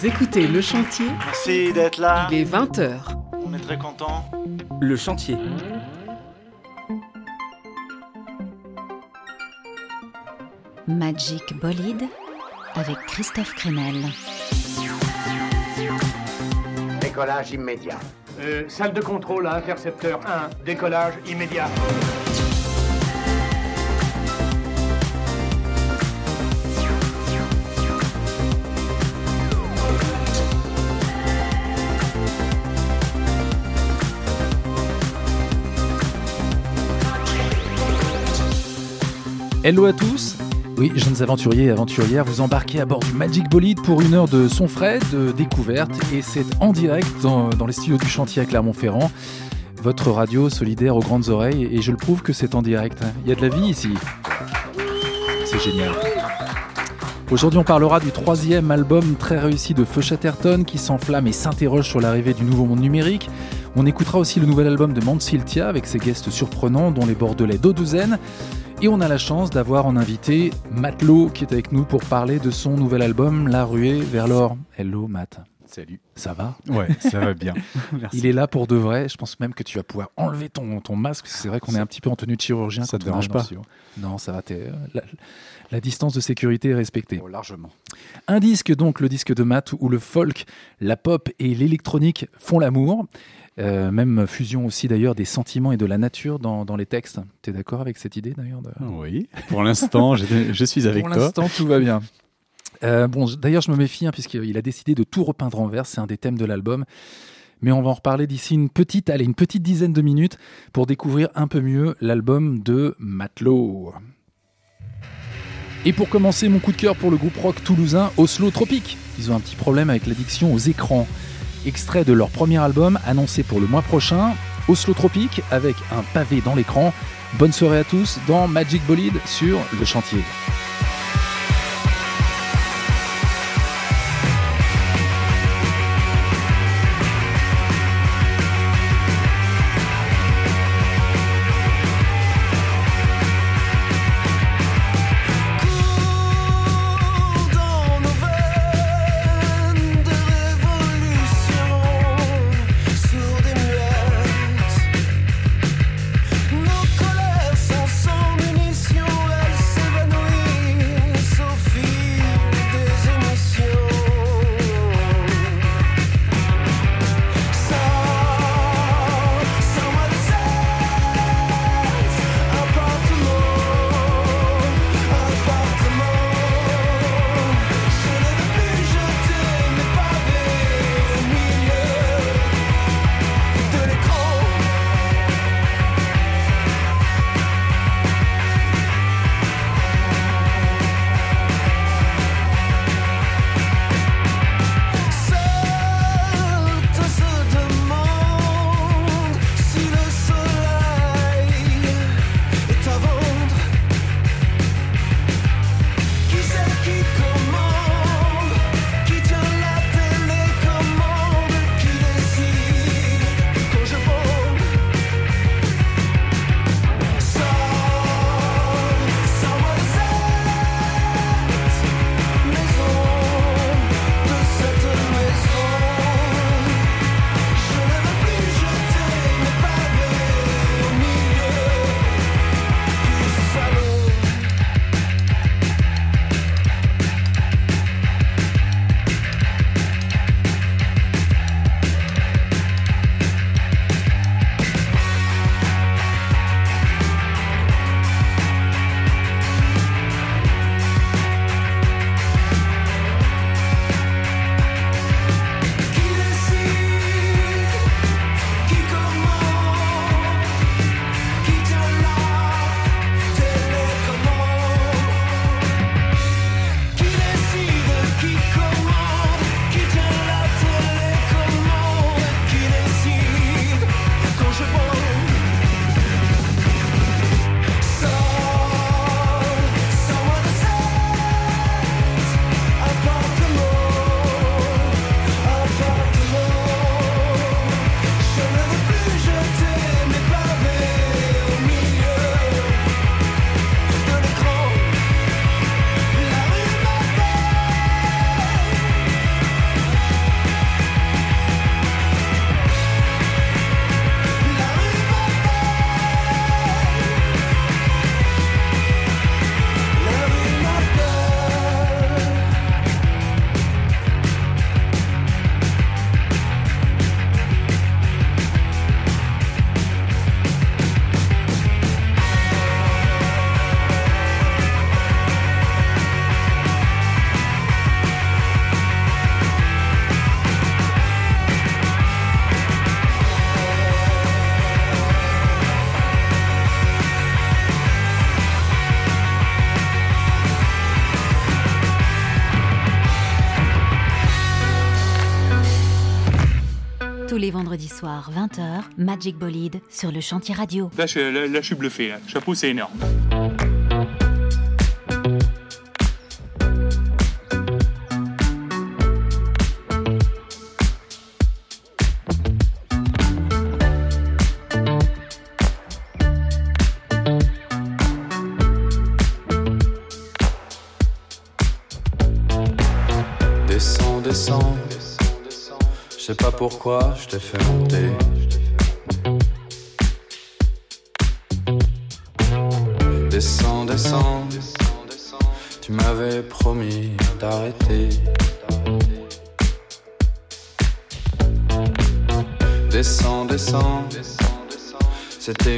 Vous écoutez Le Chantier, Merci d'être là. il est 20h. On est très content. Le chantier. Magic Bolide avec Christophe Crenel. Décollage immédiat. Euh, salle de contrôle à intercepteur 1, décollage immédiat. Hello à tous oui, jeunes aventuriers et aventurières, vous embarquez à bord du Magic Bolide pour une heure de son frais, de découverte, et c'est en direct dans, les studios du chantier à Clermont-Ferrand, votre radio solidaire aux grandes oreilles, et je le prouve que c'est en direct. hein. Il y a de la vie ici. C'est génial. Aujourd'hui, on parlera du troisième album très réussi de Feu Chatterton qui s'enflamme et s'interroge sur l'arrivée du nouveau monde numérique. On écoutera aussi le nouvel album de Mansiltia avec ses guests surprenants, dont les Bordelais d'Audouzen. Et on a la chance d'avoir en invité Matelot qui est avec nous pour parler de son nouvel album La ruée vers l'or. Hello Matt. Salut. Ça va? Ouais, ça va bien. Merci. Il est là pour de vrai. Je pense même que tu vas pouvoir enlever ton, ton masque. C'est vrai qu'on est un petit peu en tenue de chirurgien. Ça quand te dérange pas? Non, ça va. la distance de sécurité est respectée. Oh, largement. Un disque donc, le disque de Matt, où le folk, la pop et l'électronique font l'amour. Euh, même fusion aussi d'ailleurs des sentiments et de la nature dans, dans les textes. Tu es d'accord avec cette idée d'ailleurs de- Oui. Pour l'instant, je, suis avec Pour toi. l'instant, tout va bien. Euh, bon, d'ailleurs, je me méfie hein, puisqu'il a décidé de tout repeindre en vert. C'est un des thèmes de l'album. Mais on va en reparler d'ici une petite, allez, une petite dizaine de minutes pour découvrir un peu mieux l'album de Matelot. Et pour commencer, mon coup de cœur pour le groupe rock toulousain Oslo Tropique. Ils ont un petit problème avec l'addiction aux écrans. Extrait de leur premier album annoncé pour le mois prochain, Oslo Tropique avec un pavé dans l'écran. Bonne soirée à tous dans Magic Bolide sur le chantier. Soirs, 20h, Magic Bolide sur le chantier radio. Là, je, là, là, je suis bluffé. Là. Chapeau, c'est énorme. Descends, descends. Je sais pas pourquoi je t'ai fait C'était une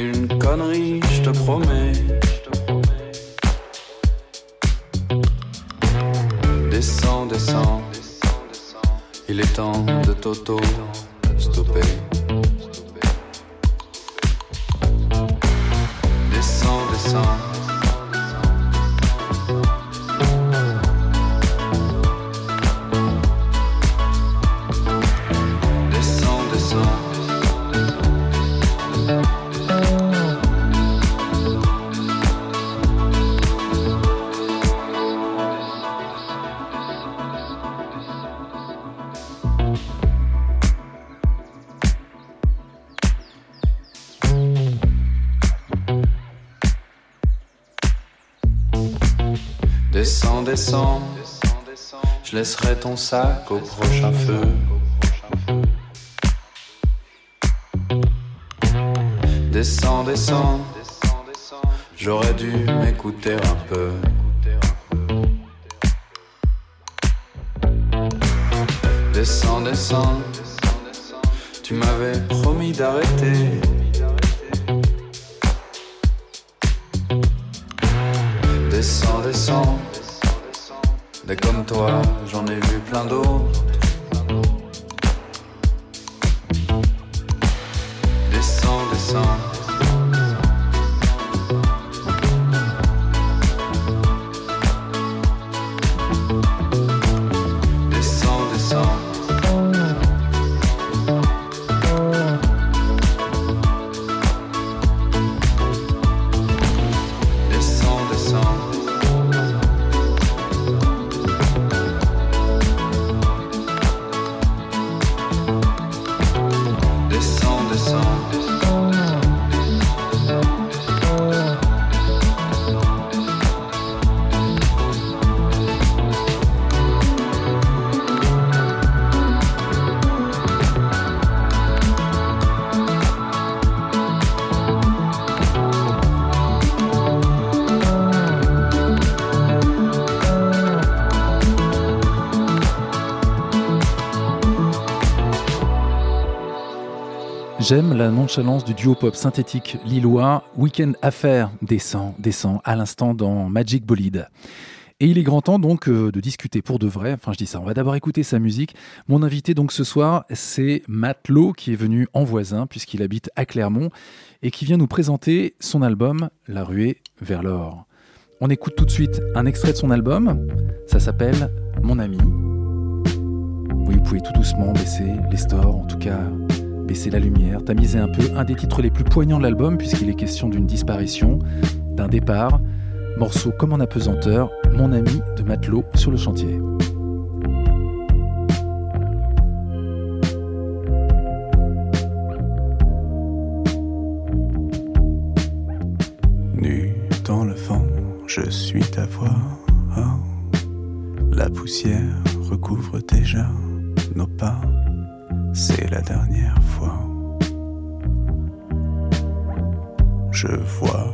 Descends. Je laisserai ton sac au prochain feu. Descends, descends. J'aurais dû m'écouter un peu. Descends, descends. Tu m'avais promis d'arrêter. Des comme toi, j'en ai vu plein d'autres. J'aime la nonchalance du duo pop synthétique lillois Weekend Affair descend, descend à l'instant dans Magic Bolide. Et il est grand temps donc euh, de discuter pour de vrai. Enfin, je dis ça, on va d'abord écouter sa musique. Mon invité donc ce soir, c'est Matt Lowe qui est venu en voisin puisqu'il habite à Clermont et qui vient nous présenter son album La ruée vers l'or. On écoute tout de suite un extrait de son album. Ça s'appelle Mon ami. Oui, vous pouvez tout doucement baisser les stores, en tout cas baisser la lumière, tamiser un peu un des titres les plus poignants de l'album puisqu'il est question d'une disparition, d'un départ, morceau comme en apesanteur, Mon ami de Matelot sur le chantier. Nu dans le vent, je suis ta voix. La poussière recouvre Je vois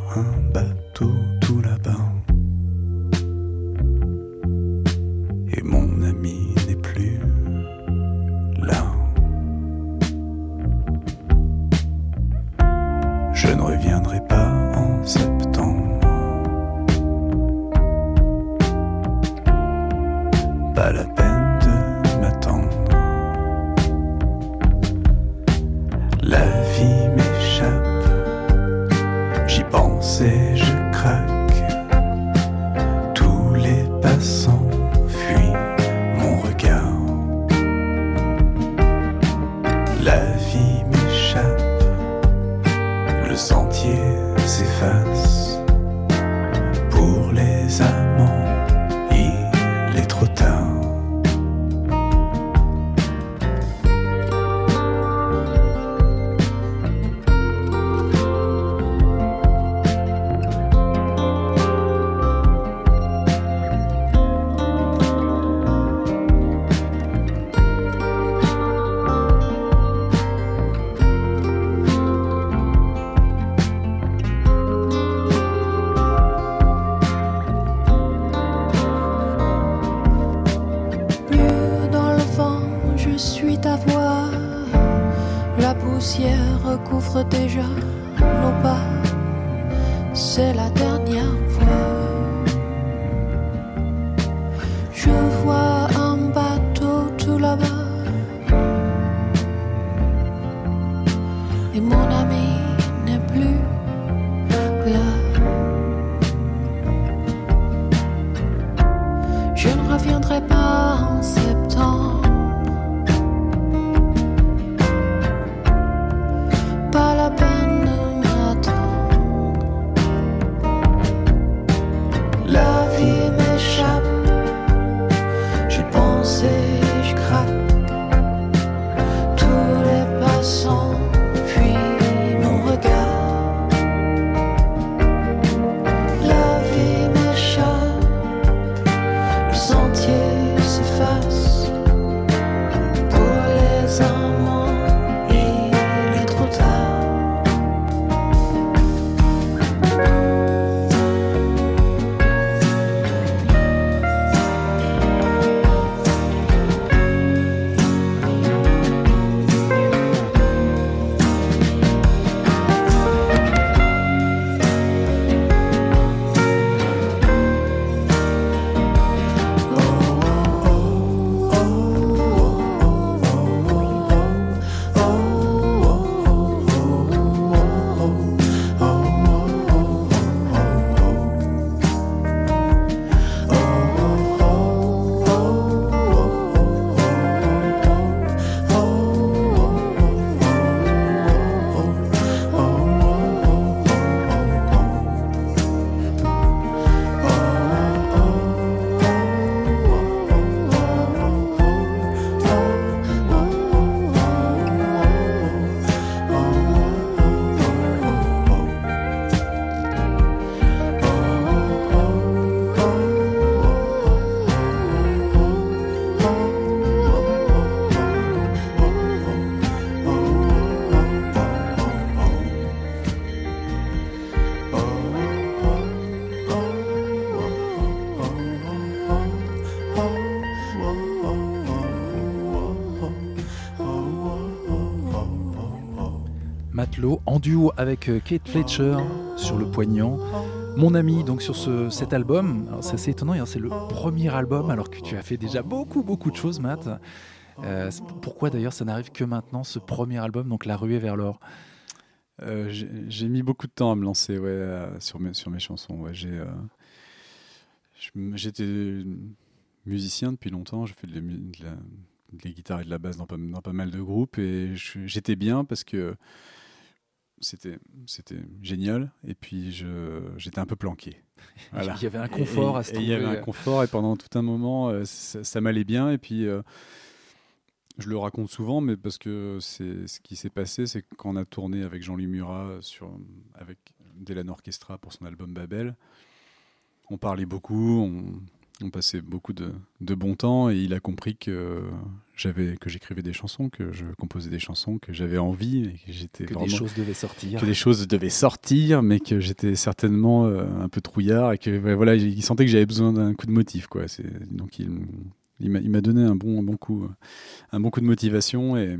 En duo avec euh, Kate Fletcher sur le poignant. Mon ami, donc sur ce, cet album, c'est assez étonnant, hein, c'est le premier album alors que tu as fait déjà beaucoup beaucoup de choses, Matt. Euh, pourquoi d'ailleurs ça n'arrive que maintenant, ce premier album, donc La ruée vers l'or? Euh, j'ai mis beaucoup de temps à me lancer ouais, sur, mes, sur mes chansons. Ouais. Je J'étais musicien depuis longtemps, j'ai fait de la, mu- de la- de la guitare et de la basse dans pas, mal de groupes et je- j'étais bien parce que c'était c'était génial et puis je j'étais un peu planqué. Voilà. Il y avait un confort Et- à se et Il y avait trouver. un confort et pendant tout un moment euh, ça, ça m'allait bien et puis euh, je le raconte souvent, mais parce que c'est ce qui s'est passé, c'est que quand on a tourné avec Jean-Louis Murat sur, avec Delan Orchestra pour son album Babel, on parlait beaucoup, on, on passait beaucoup de, de bon temps, et il a compris que j'avais que j'écrivais des chansons, que je composais des chansons, que j'avais envie, et que j'étais Que des choses devaient sortir. que des choses devaient sortir, mais que j'étais certainement euh, un peu trouillard et que voilà, il sentait que j'avais besoin d'un coup de motif, quoi. C'est donc il, il m'a il m'a donné un bon, un bon coup, un bon coup de motivation et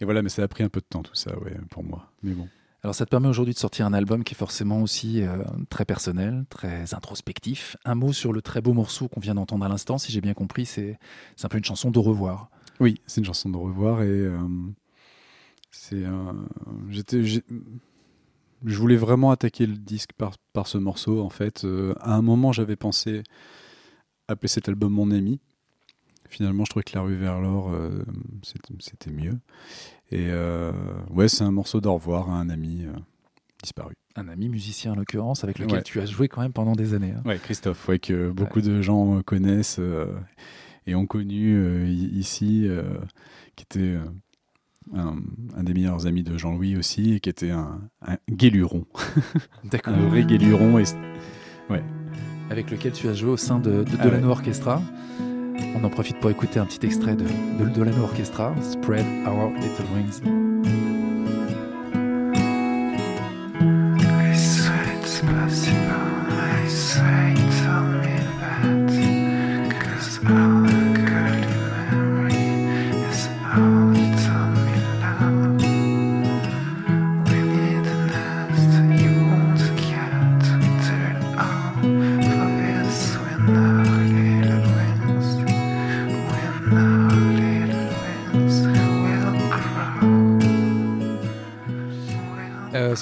et voilà, mais ça a pris un peu de temps tout ça, ouais, pour moi. Mais bon. Alors ça te permet aujourd'hui de sortir un album qui est forcément aussi euh, très personnel, très introspectif. Un mot sur le très beau morceau qu'on vient d'entendre à l'instant, si j'ai bien compris, c'est un peu une chanson de revoir. Oui, c'est une chanson de revoir et euh, c'est je voulais vraiment attaquer le disque par, ce morceau en fait. Euh, à un moment, j'avais pensé appeler cet album Mon ami. Finalement, je trouvais que La rue vers l'or c'était mieux. Et euh, ouais, c'est un morceau d'au revoir à un ami euh, disparu. Un ami musicien en l'occurrence, avec lequel Ouais. tu as joué quand même pendant des années. hein. Ouais, Christophe, ouais, que beaucoup de gens connaissent euh, et ont connu ici, qui était un, un des meilleurs amis de Jean-Louis aussi, et qui était un, un guéluron. D'accord. un vrai guéluron. Et, ouais. Avec lequel tu as joué au sein de, de Ah Delano ouais. Orchestra. On en profite pour écouter un petit extrait de, de Spread Our Little Wings.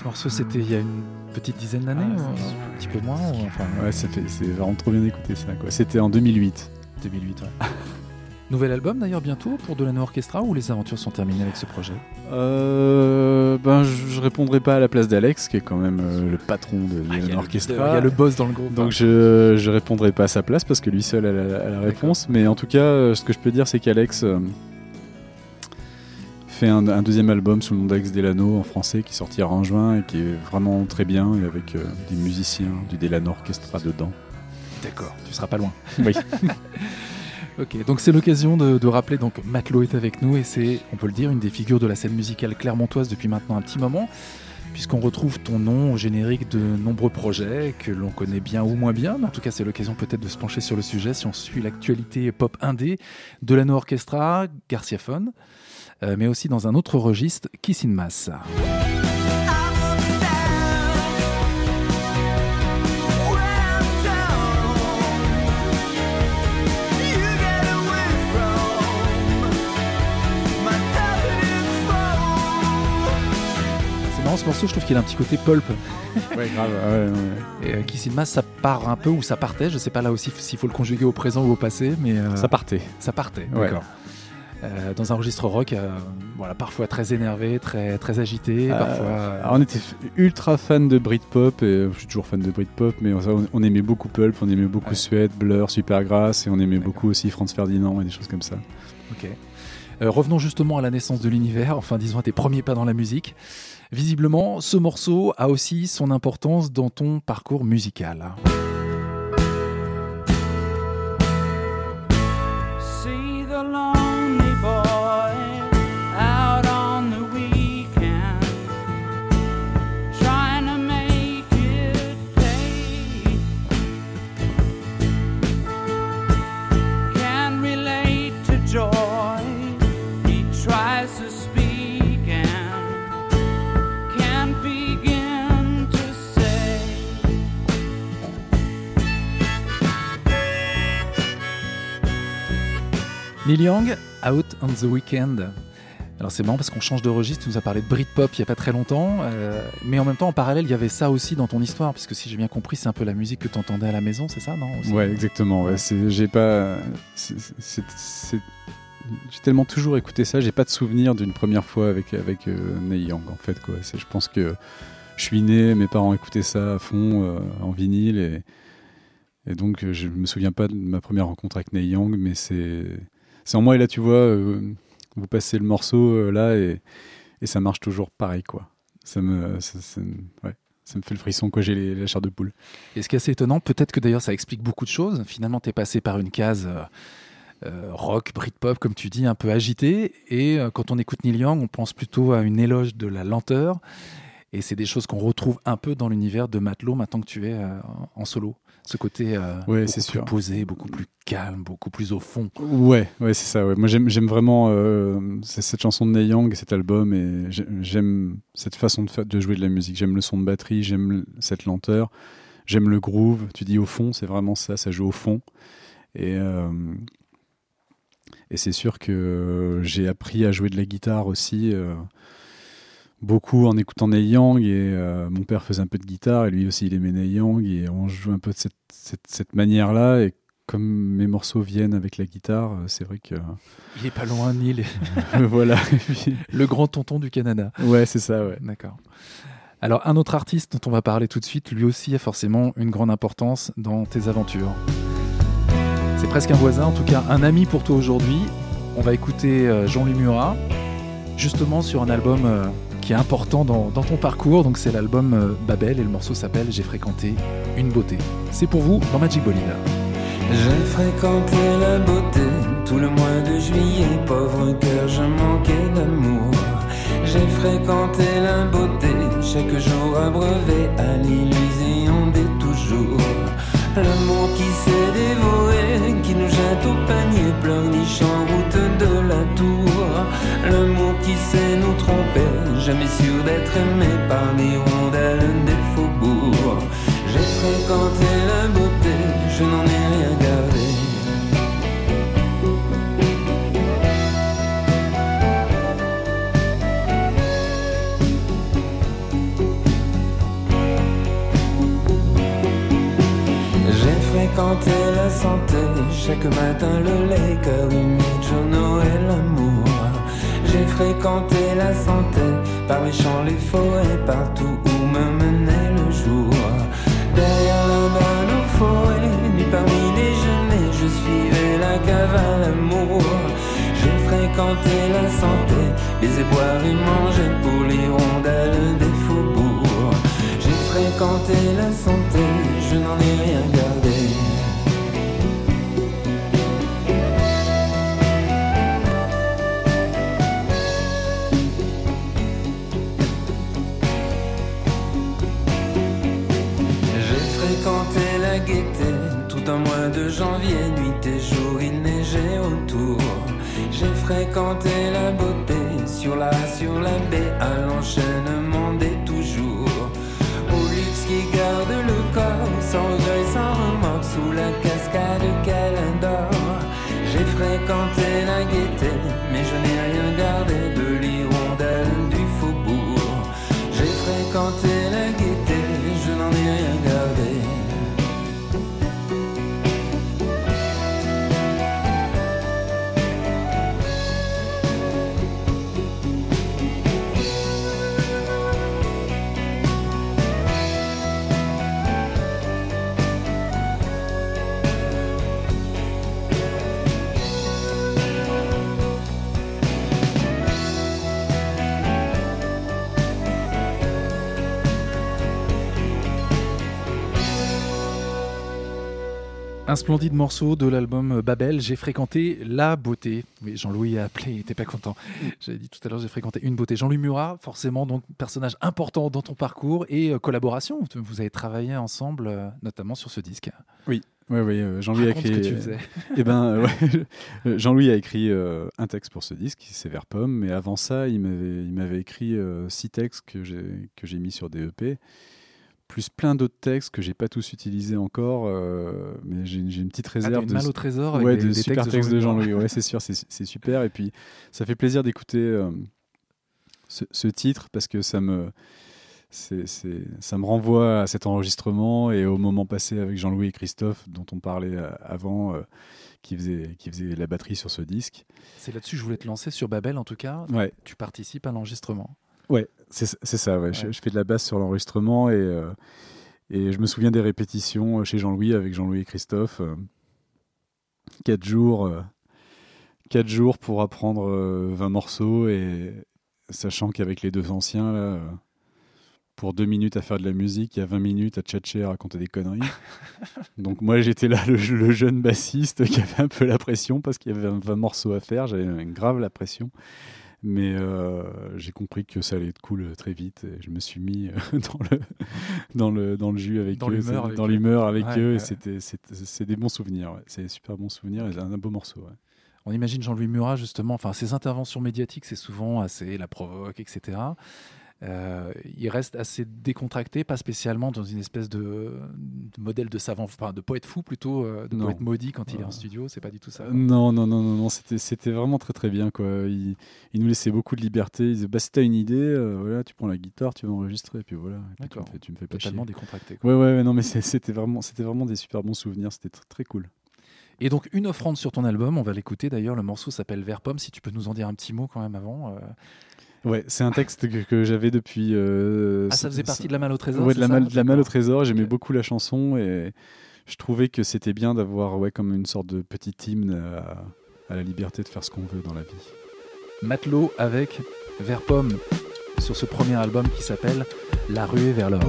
Ce morceau, c'était il y a une petite dizaine d'années, Ah, ou un petit peu moins ou enfin, Ouais, ça fait- c'est vraiment trop bien d'écouter ça. quoi. C'était en 2008. 2008, ouais. Nouvel album d'ailleurs bientôt pour Delano Orchestra ou les aventures sont terminées avec ce projet? Euh, ben, je, je répondrai pas à la place d'Alex, qui est quand même euh, le patron de Ah, il y a Delano le Orchestra. il y a le boss dans le groupe. Donc je, je répondrai pas à sa place parce que lui seul a la, a la réponse. Mais en tout cas, euh, ce que je peux dire, c'est qu'Alex euh, fait un, un deuxième album sous le nom d'Alex Delano en français qui sortira en juin et qui est vraiment très bien et avec euh, des musiciens du Delano Orchestra dedans. D'accord, tu seras pas loin. Oui. ok, donc c'est l'occasion de, de rappeler donc Matelot est avec nous et c'est, on peut le dire, une des figures de la scène musicale clermontoise depuis maintenant un petit moment, puisqu'on retrouve ton nom au générique de nombreux projets que l'on connaît bien ou moins bien. Mais en tout cas, c'est l'occasion peut-être de se pencher sur le sujet si on suit l'actualité pop indé de l'Anno Orchestra, Garciaphone, euh, mais aussi dans un autre registre, Kiss in Mass. C'est marrant ce morceau, je trouve qu'il a un petit côté pulp. Ouais, grave. ouais, ouais. Et euh, Kiss in Mass, ça part un peu ou ça partait. Je sais pas là aussi s'il faut le conjuguer au présent ou au passé, mais euh, Ça partait. ça partait. Ouais. D'accord. Euh, dans un registre rock, euh, voilà, parfois très énervé, très très agité, Euh, parfois. on était ultra fan de Britpop et je suis toujours fan de Britpop, mais on, on aimait beaucoup Pulp, on aimait beaucoup Ouais. Suède, Blur, Supergrass et on aimait beaucoup aussi Franz Ferdinand et des choses comme ça. Ok. Revenons justement à la naissance de l'univers, enfin disons à tes premiers pas dans la musique. Visiblement, ce morceau a aussi son importance dans ton parcours musical. Young, Out on the Weekend. Alors c'est marrant parce qu'on change de registre, tu nous as parlé de Britpop il y a pas très longtemps, euh, mais en même temps en parallèle il y avait ça aussi dans ton histoire, puisque si j'ai bien compris c'est un peu la musique que tu entendais à la maison, c'est ça non? Ouais, exactement. J'ai pas, j'ai tellement toujours écouté ça. J'ai pas de souvenir d'une première fois avec avec euh, en fait je pense que je suis né, mes parents écoutaient ça à fond euh, en vinyle et donc euh, je me souviens pas de ma première rencontre avec Neil Young, mais c'est c'est en moi et là tu vois, euh, vous passez le morceau euh, là et ça marche toujours pareil quoi. Ça me fait le frisson quoi. J'ai la chair de poule. Et ce qui est assez étonnant, peut-être que d'ailleurs ça explique beaucoup de choses. Finalement, tu es passé par une case euh, euh, rock, Britpop, comme tu dis, un peu agitée. Et quand on écoute Neil Young, on pense plutôt à une éloge de la lenteur. Et c'est des choses qu'on retrouve un peu dans l'univers de Matelot maintenant que tu es en solo. Ce côté euh, Ouais, beaucoup c'est plus sûr. posé, beaucoup plus calme, beaucoup plus au fond. Ouais, ouais, c'est ça. Ouais. Moi, j'aime, j'aime vraiment euh, cette chanson de Neil Young et cet album, et j'ai- j'aime cette façon de, fa- de jouer de la musique. J'aime le son de batterie, j'aime cette lenteur, j'aime le groove. Tu dis au fond, c'est vraiment ça, ça joue au fond. Et euh, et c'est sûr que j'ai appris à jouer de la guitare aussi. Euh, beaucoup en écoutant Neil Young et euh, mon père faisait un peu de guitare et lui aussi il aimait Neil Young et on joue un peu de cette, cette, cette manière-là et comme mes morceaux viennent avec la guitare, euh, c'est vrai que Il est pas loin, Neil, voilà. Et puis- le grand tonton du Canada. ouais, c'est ça, ouais. D'accord. Alors, un autre artiste dont on va parler tout de suite, lui aussi a forcément une grande importance dans tes aventures. C'est presque un voisin, en tout cas un ami pour toi aujourd'hui. On va écouter euh, Jean-Louis Murat, justement sur un album euh, qui est important dans, dans ton parcours. Donc, c'est l'album euh, Babel et le morceau s'appelle J'ai fréquenté une beauté. C'est pour vous dans Magic Bolide. J'ai fréquenté la beauté tout le mois de juillet, pauvre cœur, je manquais d'amour. J'ai fréquenté la beauté chaque jour abreuvé à l'illusion des toujours. L'amour qui s'est dévoré, qui nous jette au panier, pleurniche en route de la tour le mot qui sait nous tromper, jamais sûr d'être aimé par les rondelles des faubourgs. J'ai fréquenté la beauté, je n'en ai rien gardé. J'ai fréquenté la santé, chaque matin le lait, car humide, journaux et l'amour. J'ai fréquenté la santé, par les champs, les forêts, partout où me menait le jour. Derrière la balle aux forêts, nu parmi les je suivais la cavale amour. J'ai fréquenté la santé, les et manger pour les rondelles des faubourgs. J'ai fréquenté la santé, je n'en ai rien gardé. Janvier, nuit et jour, il neigeait autour. J'ai fréquenté la beauté sur la, sur la baie, à l'enchaînement des toujours. Au luxe qui garde le corps, sans regret, sans remords, sous la cascade Calendor. J'ai fréquenté la gaieté, mais je n'ai rien gardé de l'hirondelle du faubourg. J'ai fréquenté Un splendide morceau de l'album Babel. J'ai fréquenté la beauté. Oui, Jean-Louis a appelé, il était pas content. J'avais dit tout à l'heure, j'ai fréquenté une beauté. Jean-Louis Murat, forcément, donc personnage important dans ton parcours et euh, collaboration. Vous avez travaillé ensemble, euh, notamment sur ce disque. Oui, oui, oui. euh, Jean-Louis a Raconte ce écrit. que tu faisais. eh ben, euh, ouais, euh, Jean-Louis a écrit euh, un texte pour ce disque, c'est vers Pomme, mais avant ça, il m'avait, il m'avait écrit euh, six textes que j'ai, que j'ai mis sur des EP, plus plein d'autres textes que j'ai pas tous utilisés encore, euh, mais j'ai, une petite Ah, réserve une de, malle au trésor avec des- de des super textes de textes de Jean-Louis. Ouais, c'est sûr, c'est, super. Et puis, ça fait plaisir d'écouter euh, ce, ce titre parce que ça me, ça me renvoie à cet enregistrement et au moment passé avec Jean-Louis et Christophe dont on parlait euh, avant, euh, qui, faisait, qui faisait la batterie sur ce disque. C'est là-dessus que je voulais te lancer sur Babel, en tout cas. Ouais. Tu participes à l'enregistrement. Ouais, c'est ça. Ouais. Je, je fais de la basse sur l'enregistrement et, euh, et je me souviens des répétitions euh, chez Jean-Louis avec Jean-Louis et Christophe. euh, quatre jours, euh, quatre jours pour apprendre euh, 20 morceaux et sachant qu'avec les deux anciens là, pour deux minutes à faire de la musique, il y a 20 minutes à tchatcher, à raconter des conneries. Donc moi j'étais là le, le jeune bassiste qui avait un peu la pression parce qu'il y avait 20 morceaux à faire, j'avais grave la pression. Mais euh, j'ai compris que ça allait être cool très vite et je me suis mis euh, dans le, dans le, dans le jus avec Dans eux. l'humeur c'est- avec Dans l'humeur avec Ouais, eux ouais. et c'était, c'était- c'est des bons souvenirs. ouais. C'est des super bons souvenirs et c'est un, beau morceau. On imagine Jean-Louis Murat, justement, enfin, ses interventions médiatiques, c'est souvent assez la provoque, etc. Euh, il reste assez décontracté, pas spécialement dans une espèce de, de modèle de savant, enfin de poète fou plutôt, euh, de Non. poète maudit quand il est en studio, c'est pas du tout ça. Non, non, non, non, non, c'était, vraiment très très bien. Quoi. Il, il nous laissait beaucoup de liberté. Il disait bah, si t'as une idée, euh, voilà, tu prends la guitare, tu vas enregistrer, et puis voilà. Et puis tu, me fais, tu me fais pas Totalement chier. décontracté, Ouais, ouais, ouais, non, mais c'était vraiment, c'était vraiment des super bons souvenirs. C'était tr- très cool. Et donc, une offrande sur ton album, on va l'écouter d'ailleurs, le morceau s'appelle Vert Pomme, si tu peux nous en dire un petit mot quand même avant. euh. Ouais, c'est un texte que, que j'avais depuis. euh, Ah, ça faisait partie de La Malle au Trésor, Ouais, de la, malle, de la Malle au. Trésor. J'aimais beaucoup la chanson et je trouvais que c'était bien d'avoir ouais, comme une sorte de petit hymne à, à la liberté de faire ce qu'on veut dans la vie. Matelot avec Vert Pomme sur ce premier album qui s'appelle La ruée vers l'or.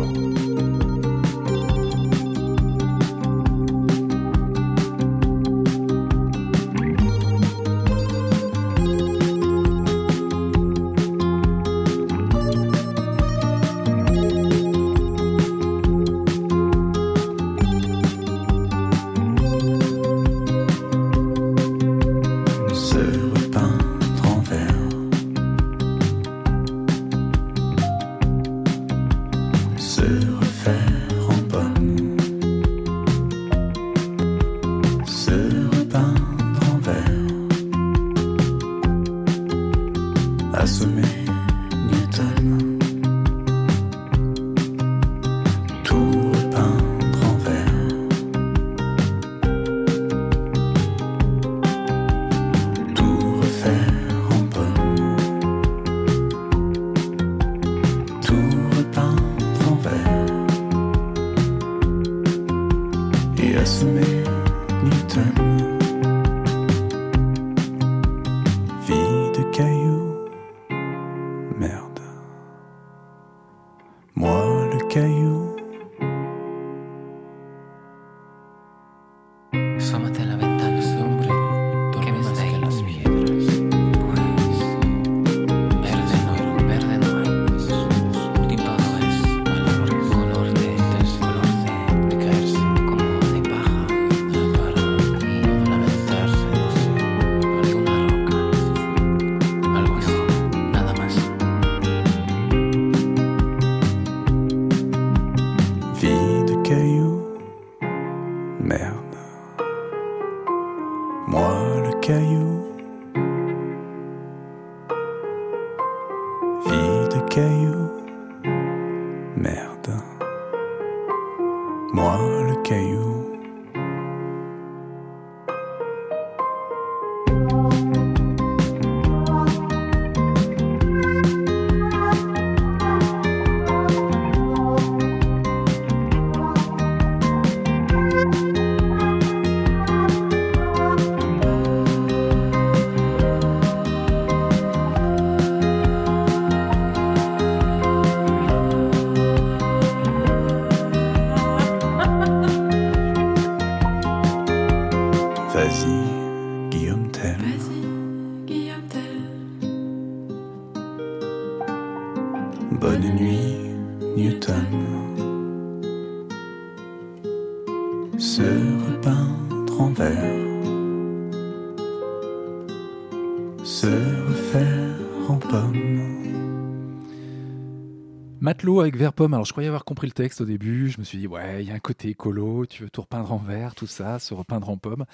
Avec vert pomme. Alors, je croyais avoir compris le texte au début. Je me suis dit, ouais, il y a un côté écolo. Tu veux tout repeindre en vert, tout ça, se repeindre en pomme.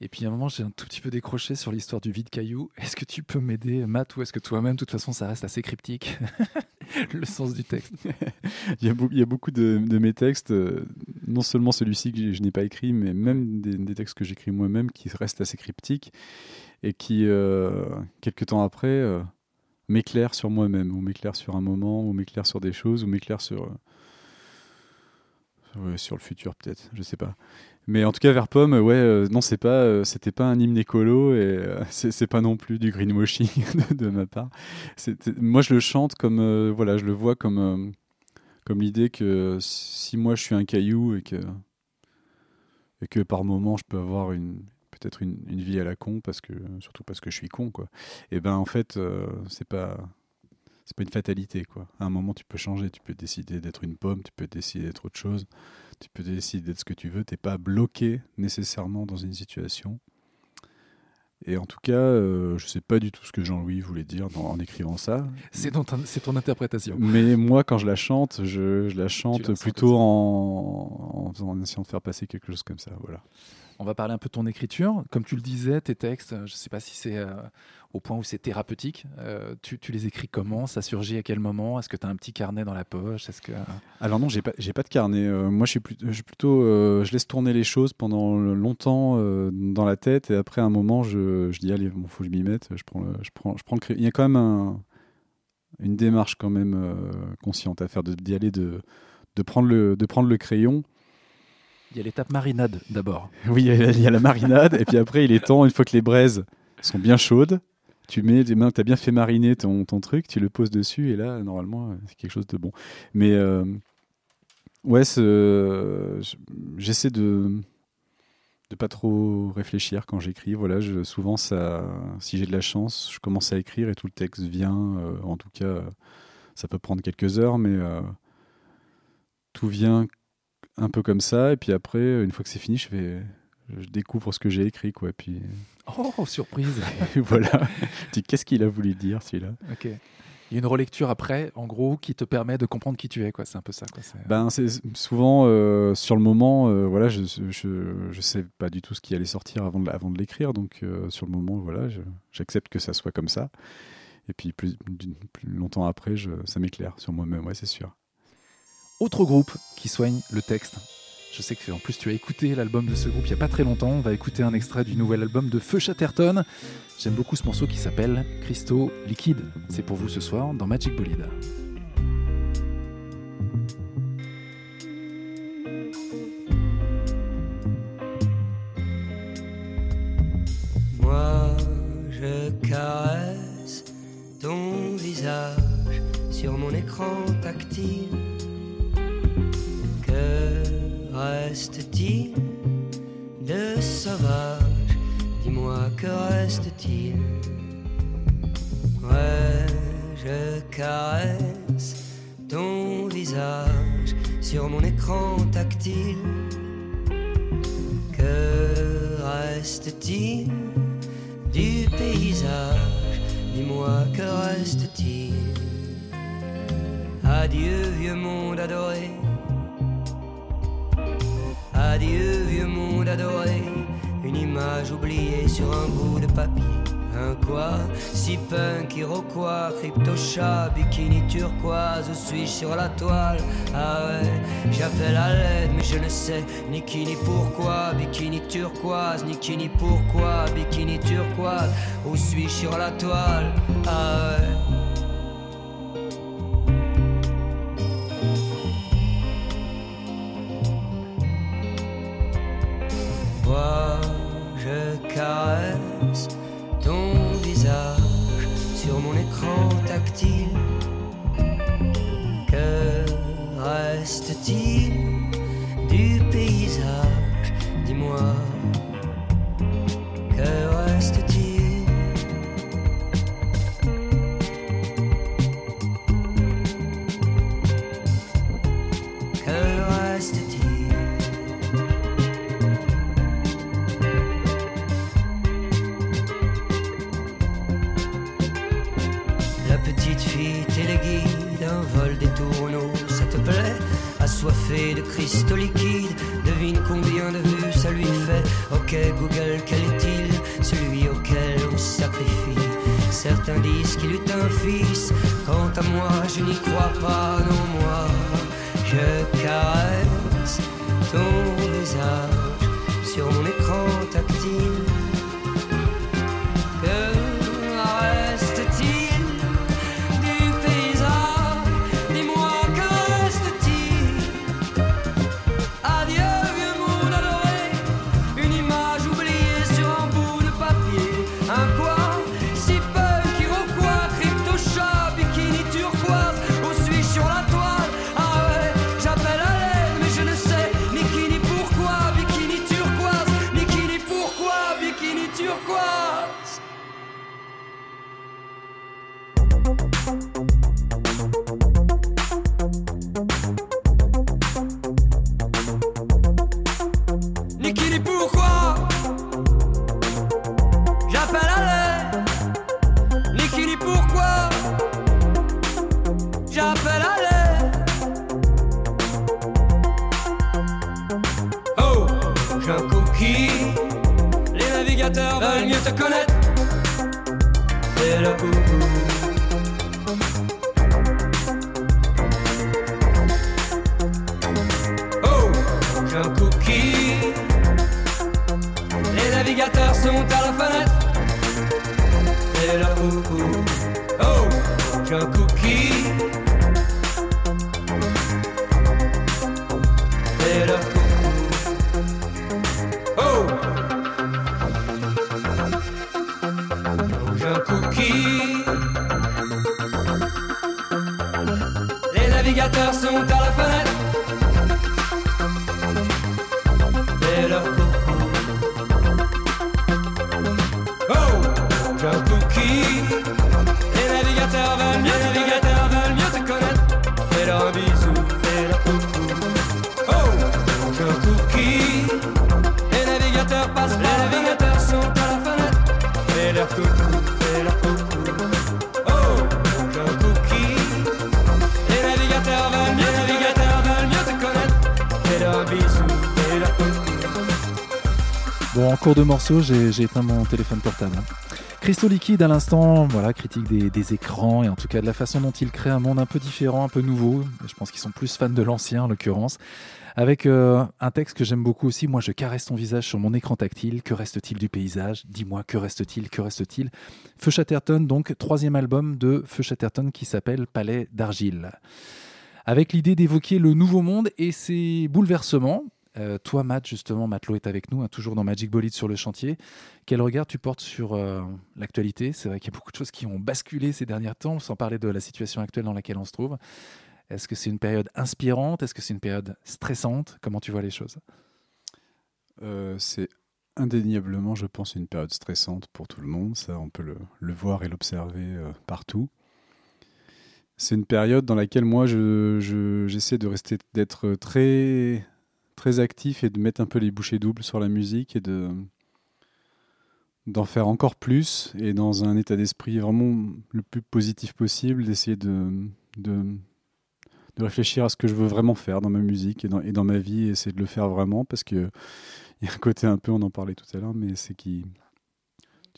Et puis à un moment, j'ai un tout petit peu décroché sur l'histoire du vide caillou. Est-ce que tu peux m'aider, Matt, ou est-ce que toi-même, de toute façon, ça reste assez cryptique, le sens du texte? Il, y a beaucoup de, mes textes, euh, non seulement celui-ci que je n'ai pas écrit, mais même des, des textes que j'écris moi-même qui restent assez cryptiques et qui, euh, quelques temps après, euh, m'éclairent sur moi-même, ou m'éclairent sur un moment, ou m'éclairent sur des choses, ou m'éclairent sur, euh, sur, le futur peut-être, je sais pas. Mais en tout cas, vers Pomme, ouais, euh, non, c'est pas, euh, c'était pas un hymne écolo et c'est pas non plus du greenwashing de, de ma part. Moi, je le chante comme, voilà, je le vois comme, comme l'idée que si moi je suis un caillou et que, et que par moment je peux avoir une, peut-être une, une vie à la con parce que, surtout parce que je suis con, quoi. Et ben en fait, euh, c'est pas, c'est pas une fatalité, quoi. À un moment, tu peux changer, tu peux décider d'être une pomme, tu peux décider d'être autre chose, tu peux décider d'être ce que tu veux. T'es pas bloqué nécessairement dans une situation. Et en tout cas, euh, je sais pas du tout ce que Jean-Louis voulait dire dans- en écrivant ça. C'est ton, c'est ton interprétation. Mais moi, quand je la chante, je, je la chante plutôt en, en, faisant- en essayant de faire passer quelque chose comme ça. Voilà. On va parler un peu de ton écriture. Comme tu le disais, tes textes, je ne sais pas si c'est euh, au point où c'est thérapeutique. Euh, tu, les écris comment? Ça surgit à quel moment? Est-ce que tu as un petit carnet dans la poche? Est-ce que Alors non, j'ai pas, pas de carnet. Euh, moi, je suis, plutôt, euh, je laisse tourner les choses pendant longtemps euh, dans la tête, et après un moment, je, je dis allez, bon, faut que je m'y mette. Je prends, je prends. Il y a quand même un- une démarche quand même euh, consciente à faire, d'y aller, de, de prendre le crayon. Il y a l'étape marinade d'abord Oui, il y, a, la marinade, et puis après, il est temps, une fois que les braises sont bien chaudes, tu mets des mains, tu as bien fait mariner ton, truc, tu le poses dessus, et là, normalement, c'est quelque chose de bon. Mais euh, ouais, j'essaie de de pas trop réfléchir quand j'écris. Voilà, je, souvent, ça, si j'ai de la chance, je commence à écrire et tout le texte vient. euh, en tout cas, ça peut prendre quelques heures, mais euh, tout vient un peu comme ça. Et puis après, une fois que c'est fini, je je découvre ce que j'ai écrit, quoi. Puis Oh, surprise voilà. Qu'est-ce qu'il a voulu dire, celui-là? Ok. Il y a une relecture après, en gros, qui te permet de comprendre qui tu es. quoi. C'est un peu ça. Quoi. C'est- Ben, c'est souvent euh, sur le moment, euh, voilà, je, je, je sais pas du tout ce qui allait sortir avant de, avant de l'écrire, donc euh, sur le moment, voilà, j'accepte que ça soit comme ça. Et puis plus, plus longtemps après, je, ça m'éclaire sur moi-même, ouais, c'est sûr. Autre groupe qui soigne le texte. Je sais que en plus tu as écouté l'album de ce groupe il n'y a pas très longtemps. On va écouter un extrait du nouvel album de Feu Chatterton. J'aime beaucoup ce morceau qui s'appelle Cristaux Liquide. C'est pour vous ce soir dans Magic Bolide. Moi, je caresse ton visage sur mon écran tactile. Reste-t-il de sauvage? Dis-moi, que reste-t-il? Ouais, je caresse ton visage sur mon écran tactile? Que reste-t-il du paysage? Dis-moi, que reste-t-il? Adieu, vieux monde adoré. Adieu, vieux monde adoré. Une image oubliée sur un bout de papier. Un quoi? Si punk, iroquois, crypto-chat, bikini turquoise, suis-je sur la toile? Ah ouais, j'appelle à l'aide, mais je ne sais ni qui ni pourquoi. Bikini turquoise, ni qui ni pourquoi, bikini turquoise, où suis-je sur la toile? Ah ouais. Ok Google, quel est-il Celui auquel on sacrifie. Certains disent qu'il eut un fils, quant à moi je n'y crois pas, non sont à la fenêtre C'est coucou. Oh J'ai cookie en cours de morceau, j'ai éteint mon téléphone portable. Cristaux liquide à l'instant, voilà, critique des, écrans et en tout cas de la façon dont il crée un monde un peu différent, un peu nouveau. Je pense qu'ils sont plus fans de l'ancien en l'occurrence. Avec euh, un texte que j'aime beaucoup aussi, moi je caresse ton visage sur mon écran tactile, que reste-t-il du paysage? Dis-moi, que reste-t-il? Que reste-t-il? Feu Chatterton, donc troisième album de Feu Chatterton qui s'appelle Palais d'argile. Avec l'idée d'évoquer le nouveau monde et ses bouleversements, euh, toi, Matt, justement, Matelot est avec nous, hein, toujours dans Magic Bolide sur le chantier. Quel regard tu portes sur euh, l'actualité? C'est vrai qu'il y a beaucoup de choses qui ont basculé ces derniers temps, sans parler de la situation actuelle dans laquelle on se trouve. Est-ce que c'est une période inspirante? Est-ce que c'est une période stressante? Comment tu vois les choses? Euh, c'est indéniablement, je pense, une période stressante pour tout le monde. Ça, on peut le, voir et l'observer partout. C'est une période dans laquelle moi, je- je- j'essaie de rester, d'être très, très actif et de mettre un peu les bouchées doubles sur la musique et de d'en faire encore plus et dans un état d'esprit vraiment le plus positif possible, d'essayer de, de, de réfléchir à ce que je veux vraiment faire dans ma musique et dans, ma vie et essayer de le faire vraiment parce que il y a un côté un peu, on en parlait tout à l'heure, mais c'est qu'il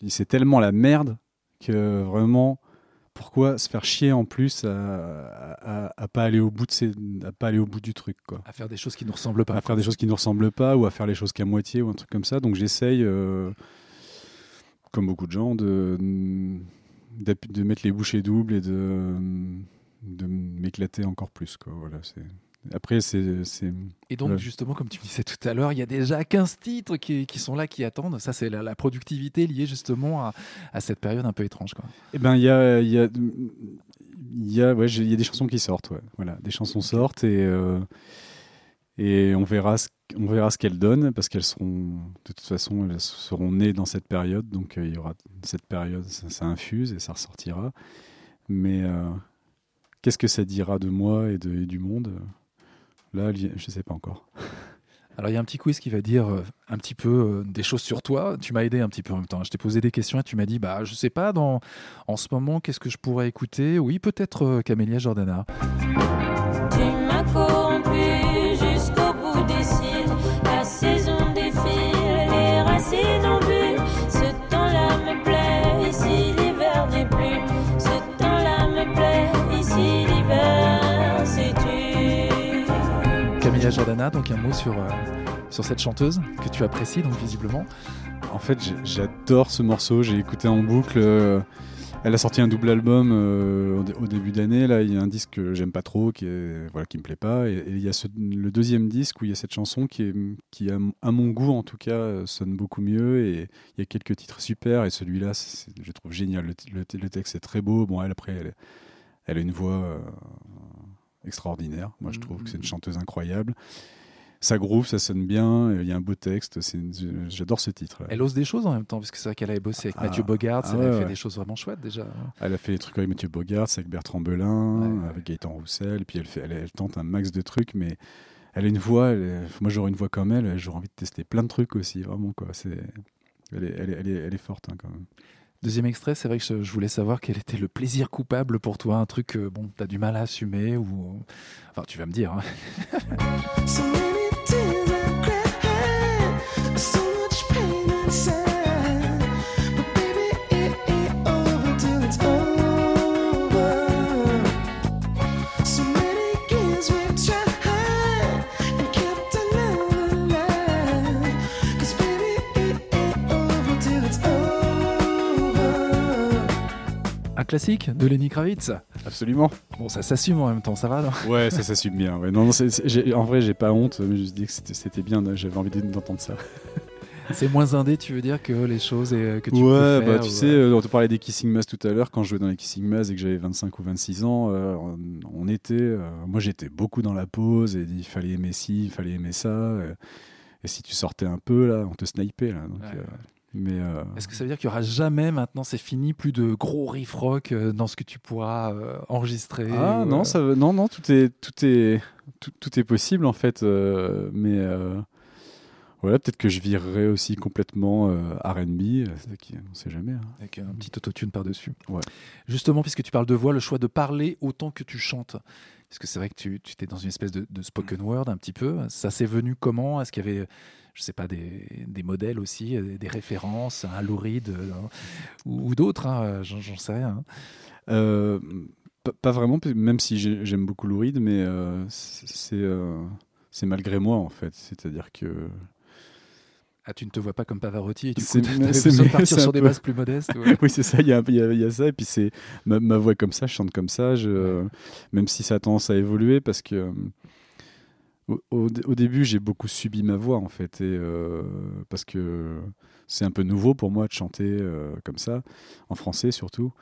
c'est tellement la merde que vraiment pourquoi se faire chier en plus à, à, à pas aller au bout de ces, à pas aller au bout du truc quoi. À faire des choses qui nous ressemblent pas. à faire des choses qui nous ressemblent pas ou à faire les choses qu'à moitié ou un truc comme ça. Donc j'essaye euh, comme beaucoup de gens de mettre les bouchées doubles et de de m'éclater encore plus quoi. Voilà c'est après c'est Et donc, justement, comme tu me disais tout à l'heure, il y a déjà 15 titres qui, qui sont là, qui attendent. Ça, c'est la, la productivité liée justement à, à cette période un peu étrange. Quoi. Eh ben, il y a, il y a, il y a, ouais, j'ai- il y a des chansons qui sortent, ouais. Voilà, des chansons sortent et euh, et on verra ce, on verra ce qu'elles donnent parce qu'elles seront, de toute façon, elles seront nées dans cette période, donc euh, il y aura cette période, ça, ça infuse et ça ressortira. Mais euh, qu'est-ce que ça dira de moi et, de, et du monde? Là, je sais pas encore. Alors, il y a un petit quiz qui va dire euh, un petit peu euh, des choses sur toi. Tu m'as aidé un petit peu en même temps. Je t'ai posé des questions et tu m'as dit, bah, je sais pas, dans, en ce moment, qu'est-ce que je pourrais écouter? Oui, peut-être euh, Camélia Jordana. Jordana, donc un mot sur, euh, sur cette chanteuse que tu apprécies, donc visiblement. En fait, j'adore ce morceau. J'ai écouté en boucle. euh, elle a sorti un double album euh, au, dé- au début d'année. Là, il y a un disque que j'aime pas trop, qui est voilà, qui me plaît pas. Et, il y a le deuxième disque où il y a cette chanson qui est, qui à, mon- goût en tout cas sonne beaucoup mieux. Et il y a quelques titres super. Et celui-là, je trouve génial. Le, texte est très beau. Bon, elle après, elle, a une voix extraordinaire. Moi, je trouve que c'est une chanteuse incroyable. Ça groove, ça sonne bien, il y a un beau texte, une- j'adore ce titre. Elle ose des choses en même temps, parce que c'est vrai qu'elle avait bossé avec Ah, Mathieu Bogart, ah elle ouais, avait fait ouais. des choses vraiment chouettes déjà. Elle a fait des trucs avec Mathieu Bogart, avec Bertrand Belin, avec Gaëtan Roussel, puis elle, fait, elle, elle tente un max de trucs, mais elle a une voix, elle moi j'aurais une voix comme elle, j'aurais envie de tester plein de trucs aussi, vraiment quoi. Est, elle, est, elle, est, elle est forte hein, quand même. Deuxième extrait, c'est vrai que je, voulais savoir quel était le plaisir coupable pour toi, un truc que bon, t'as du mal à assumer ou. Enfin, tu vas me dire. hein. Classique de Lenny Kravitz Absolument. Bon, ça s'assume en même temps, ça va non Ouais, ça s'assume bien. Ouais. Non, non, en vrai, j'ai pas honte, mais je me suis dit que c'était, bien, j'avais envie d'entendre ça. C'est moins indé, tu veux dire, que les choses et, que tu ouais, peux faire bah, tu ou- sais, euh, on te parlait des Kissing Mass tout à l'heure. Quand je jouais dans les Kissing Mass et que j'avais 25 ou 26 ans, euh, on, on était. euh, moi, j'étais beaucoup dans la pause et il fallait aimer ci, il fallait aimer ça. euh, et si tu sortais un peu, là, on te snipait. Là, donc, Ouais, euh, ouais. Mais. euh, Est-ce que ça veut dire qu'il y aura jamais maintenant, c'est fini, plus de gros riff rock euh, dans ce que tu pourras euh, enregistrer Ah ou, non, ça, non, non, tout est, tout est, tout, tout est possible en fait. euh, mais voilà, peut-être que je virerai aussi complètement R&B. On sait jamais. hein. Avec un petit autotune par-dessus. Ouais. Justement, puisque tu parles de voix, le choix de parler autant que tu chantes. Parce que c'est vrai que tu, tu étais dans une espèce de, de spoken word un petit peu. Ça s'est venu comment? Est-ce qu'il y avait, je sais pas, des, des modèles aussi, euh, des références, un Lou Reed euh, ou, ou d'autres hein, J'en j'en sais rien. hein. Euh, pas, vraiment, même si j'ai- j'aime beaucoup Lou Reed, mais euh, c'est euh, c'est malgré moi en fait. C'est-à-dire que Ah, tu ne te vois pas comme Pavarotti et du coup, C'est- tu besoin de partir sur des bases plus modestes. ouais. oui, c'est ça, il y a, il y a- il y a ça. Et puis, c'est ma, ma voix est comme ça, je chante comme ça, je, même si ça a tendance à évoluer, parce que euh, au, au dé- au début, j'ai beaucoup subi ma voix, en fait, et, euh, parce que c'est un peu nouveau pour moi de chanter euh, comme ça, en français surtout.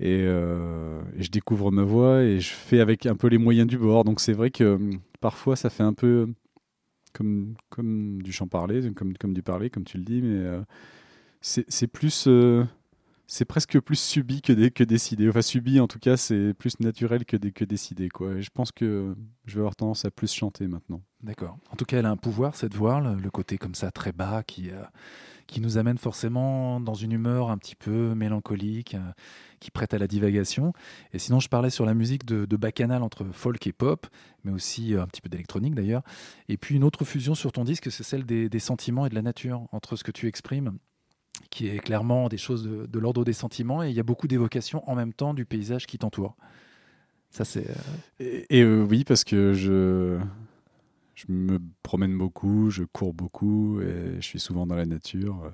Et, euh, et je découvre ma voix et je fais avec un peu les moyens du bord. Donc, c'est vrai que euh, parfois, ça fait un peu comme, comme du chant parlé, comme, comme du parler, comme tu le dis, mais euh, c'est plus, euh, c'est presque plus subi que, que décidé. Enfin, subi, en tout cas, c'est plus naturel que, que décidé. Quoi. Et je pense que je vais avoir tendance à plus chanter maintenant. D'accord. En tout cas, elle a un pouvoir, cette voix, le côté comme ça très bas qui, euh, qui nous amène forcément dans une humeur un petit peu mélancolique, euh, qui prête à la divagation. Et sinon, je parlais sur la musique de, de bacchanal entre folk et pop, mais aussi euh, un petit peu d'électronique d'ailleurs. Et puis une autre fusion sur ton disque, c'est celle des, sentiments et de la nature, entre ce que tu exprimes qui est clairement des choses de, l'ordre des sentiments, et il y a beaucoup d'évocations en même temps du paysage qui t'entoure. Ça, c'est... euh, Et, oui, parce que je, je me promène beaucoup, je cours beaucoup, et je suis souvent dans la nature.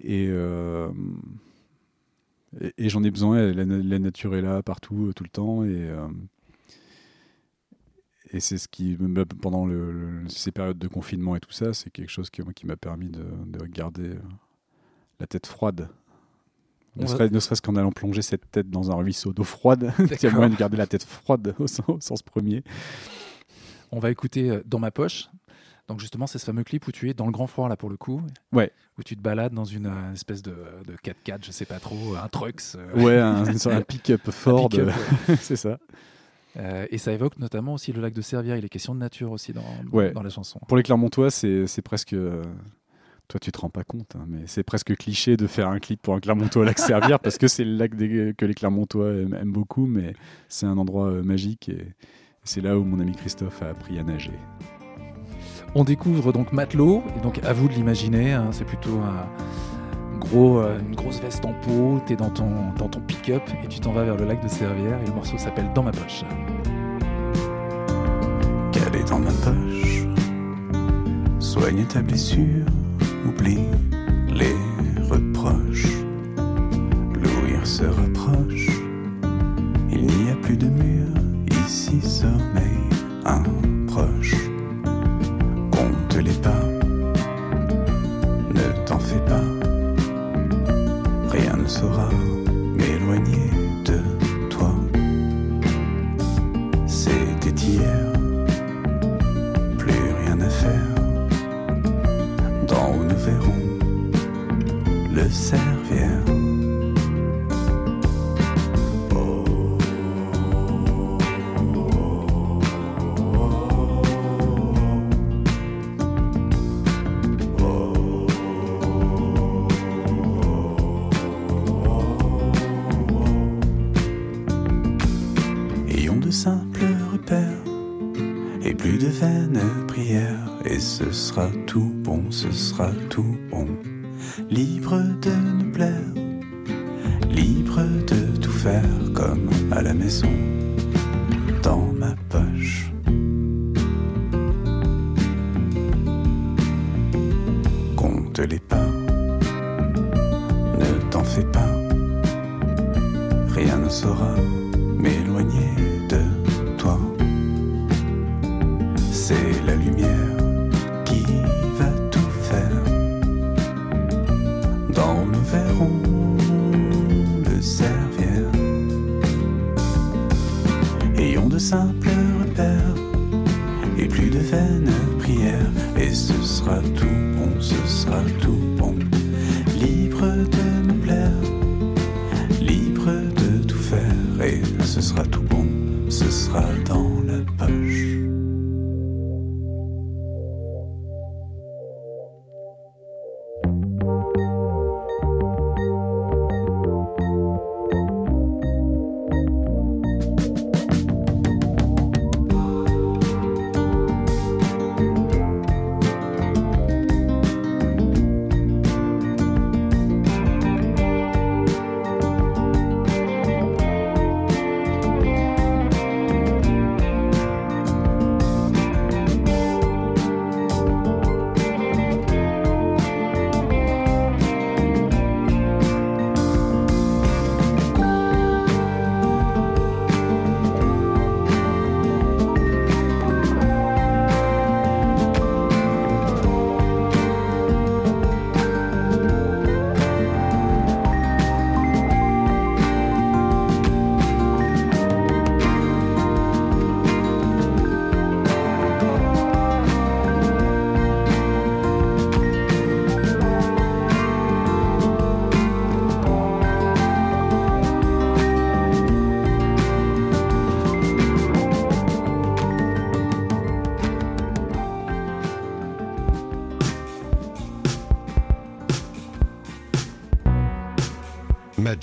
Et, euh, et, et j'en ai besoin, la, na- la nature est là partout, euh, tout le temps. Et, euh, et c'est ce qui, me- pendant le- le- ces périodes de confinement et tout ça, c'est quelque chose qui, qui m'a permis de, de garder la tête froide. Ne, va- serait- ne serait-ce qu'en allant plonger cette tête dans un ruisseau d'eau froide, il y a moyen de garder la tête froide au sens, au sens premier. On va écouter euh, Dans ma poche. Donc justement, c'est ce fameux clip où tu es dans le grand froid, là, pour le coup. Ouais. Où tu te balades dans une euh, espèce de, de 4x4, je sais pas trop, un trucks. euh, Ouais, un, pick-up Ford, ouais. c'est ça. Euh, et ça évoque notamment aussi le lac de Servières. Il est question de nature aussi dans, Ouais. dans la chanson. Pour les Clermontois, c'est c'est presque. euh, Toi, tu te rends pas compte, hein, mais c'est presque cliché de faire un clip pour un Clermontois au lac Servière parce que c'est le lac des- que les Clermontois aiment, aiment beaucoup, mais c'est un endroit magique et c'est là où mon ami Christophe a appris à nager. On découvre donc Matelot, et donc à vous de l'imaginer, hein, c'est plutôt un gros, euh, une grosse veste en peau, t'es dans ton, dans ton pick-up et tu t'en vas vers le lac de Servières et le morceau s'appelle Dans ma poche. Calé dans ma poche, soigne ta blessure, oublie les reproches. L'ouïr se rapproche, il n'y a plus de mur, ici sommeil un proche. Compte les pas, ce sera tout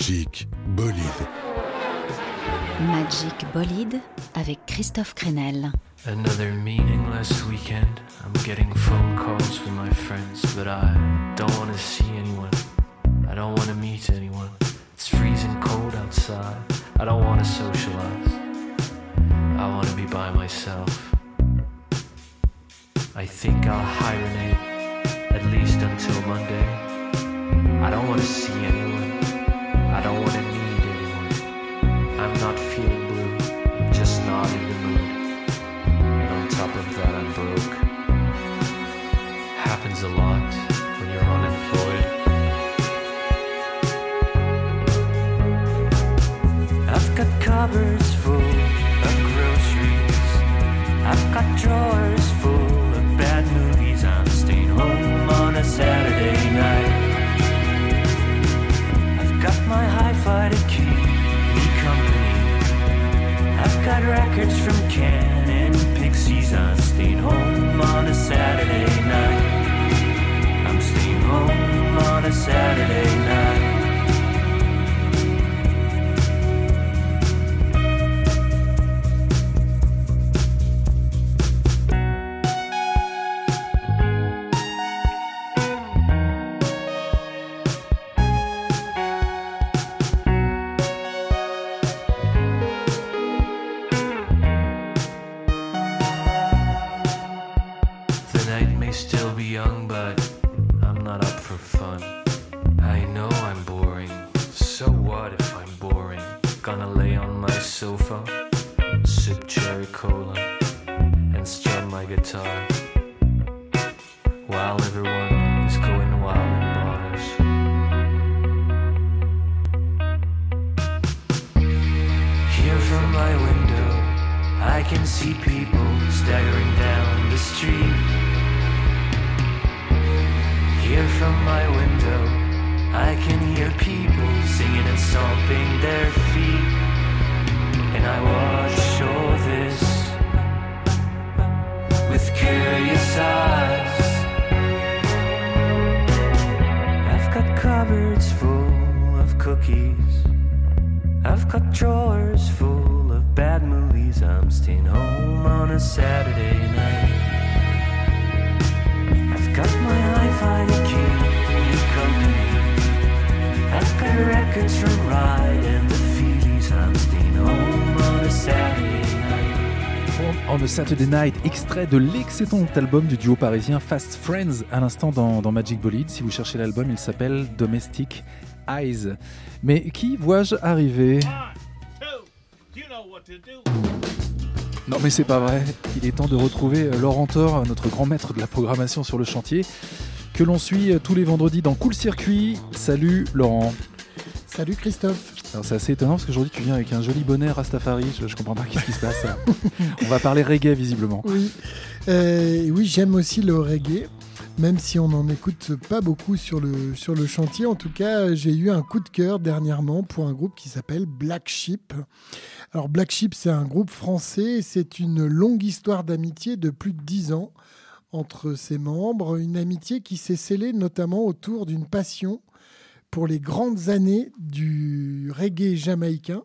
Magic Bolide. Magic Bolide avec Christophe Crenel. Another meaningless weekend. I'm getting phone calls from my friends, but I don't want to see anyone. I don't want to meet anyone. It's freezing cold outside. I don't want to socialize. I want to be by myself. I think I'll hibernate at least until Monday. I don't want to see anyone. I don't want to need anyone. I'm not feeling blue. I'm just not in the mood. And on top of that, I'm broke. Happens a lot records from Can and Pixies. I'm staying home on a Saturday night. I'm staying home on a Saturday night. Can see people staggering down the street. Here from my window, I can hear people singing and stomping their feet. And I watch all this with curious eyes. I've got cupboards full of cookies. I've got drawers full Saturday night. I've got my hi-fi to keep me company. I've got records from Ride and the Feelies. I'm staying home on a Saturday night. On a Saturday Night, extrait de l'excellent album du duo parisien Fast Friends, à l'instant dans, dans Magic Bolide. Si vous cherchez l'album, il s'appelle Domestic Eyes. Mais qui vois-je arriver? Non mais c'est pas vrai, il est temps de retrouver euh, Laurent Thor, notre grand maître de la programmation sur le chantier, que l'on suit euh, tous les vendredis dans Cool Circuit. Salut Laurent. Salut Christophe. Alors c'est assez étonnant parce qu'aujourd'hui tu viens avec un joli bonnet Rastafari, je, je comprends pas qu'est-ce qui se passe. On va parler reggae visiblement. Oui, Euh, oui j'aime aussi le reggae, même si on n'en écoute pas beaucoup sur le, sur le chantier. En tout cas, j'ai eu un coup de cœur dernièrement pour un groupe qui s'appelle Black Sheep. Alors Black Sheep, c'est un groupe français, c'est une longue histoire d'amitié de plus de 10 ans entre ses membres, une amitié qui s'est scellée notamment autour d'une passion pour les grandes années du reggae jamaïcain.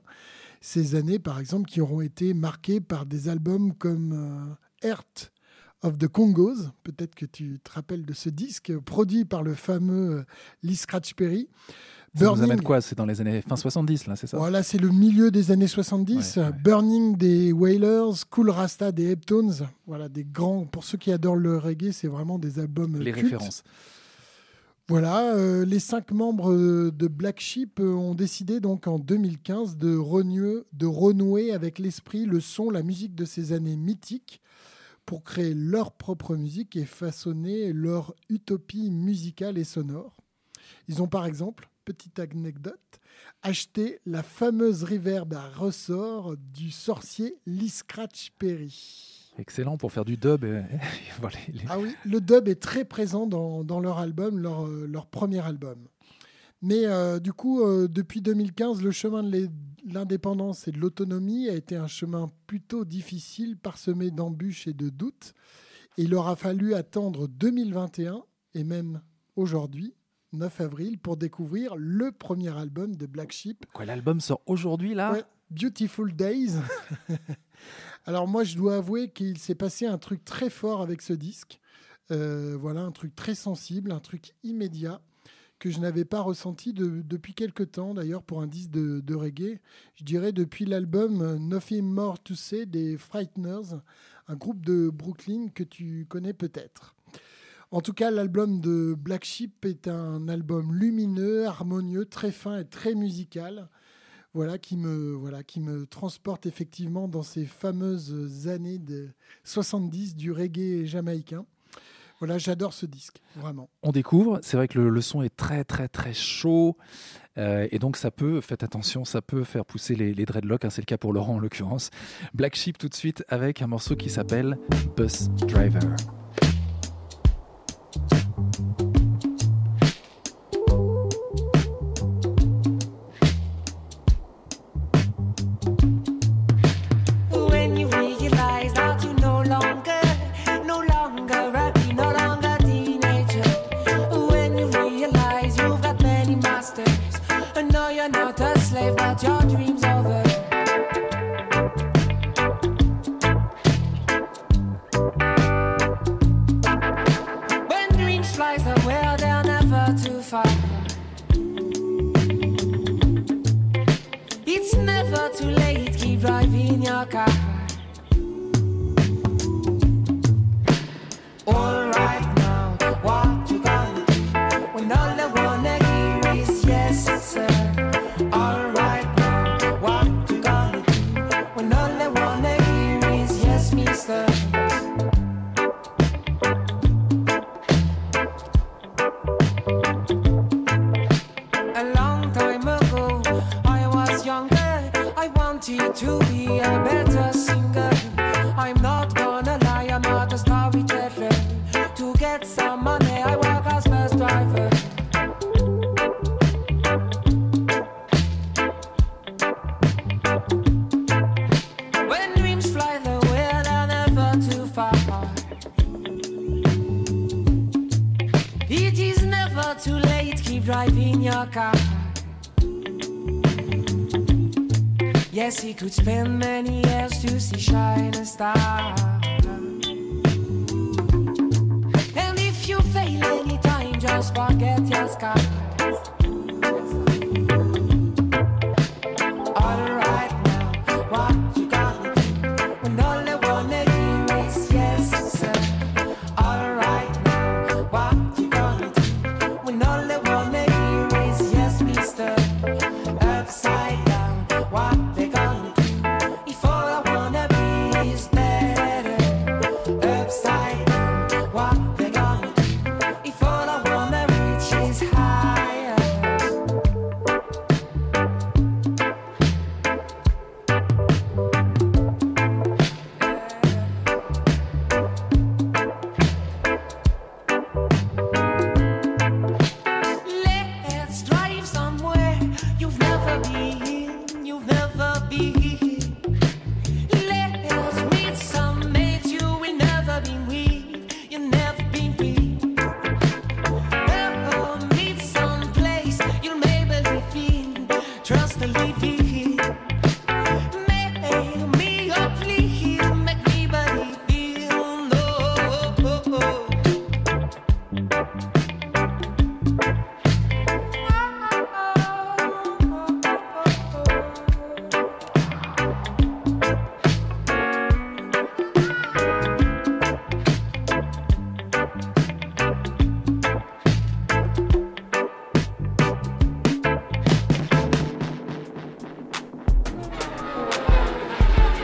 Ces années, par exemple, qui auront été marquées par des albums comme euh, Earth of the Congos, peut-être que tu te rappelles de ce disque, produit par le fameux euh, Lee Scratch Perry. Ça nous amène quoi? C'est dans les années fin 70 là, c'est ça? Voilà, c'est le milieu des années 70. Burning des Wailers, Cool Rasta des Heptones. Voilà, des grands. Pour ceux qui adorent le reggae, c'est vraiment des albums. Les cultes. références. Voilà, euh, les cinq membres euh, de Black Sheep euh, ont décidé donc en 2015 de renouer, de renouer avec l'esprit, le son, la musique de ces années mythiques pour créer leur propre musique et façonner leur utopie musicale et sonore. Ils ont par exemple, petite anecdote, acheté la fameuse reverb à ressort du sorcier Lee Scratch Perry. Excellent pour faire du dub. et- voilà, les- Ah oui, le dub est très présent dans, dans leur album, leur, euh, leur premier album. Mais euh, du coup, euh, depuis 2015, le chemin de l'indépendance et de l'autonomie a été un chemin plutôt difficile, parsemé d'embûches et de doutes. Et il aura fallu attendre 2021 et même aujourd'hui 9 avril, pour découvrir le premier album de Black Sheep. Quoi, l'album sort aujourd'hui là? Ouais, Beautiful Days. Alors moi, je dois avouer qu'il s'est passé un truc très fort avec ce disque. Euh, voilà, un truc très sensible, un truc immédiat que je n'avais pas ressenti de- depuis quelque temps, d'ailleurs, pour un disque de, de reggae. Je dirais depuis l'album Nothing More to Say des Frighteners, un groupe de Brooklyn que tu connais peut-être. En tout cas, l'album de Black Sheep est un album lumineux, harmonieux, très fin et très musical. Voilà qui me voilà qui me transporte effectivement dans ces fameuses années de 70 du reggae jamaïcain. Voilà, j'adore ce disque, vraiment. On découvre, c'est vrai que le, son est très très très chaud euh, et donc ça peut, faites attention, ça peut faire pousser les, les dreadlocks, hein, c'est le cas pour Laurent en l'occurrence. Black Sheep tout de suite avec un morceau qui s'appelle Bus Driver.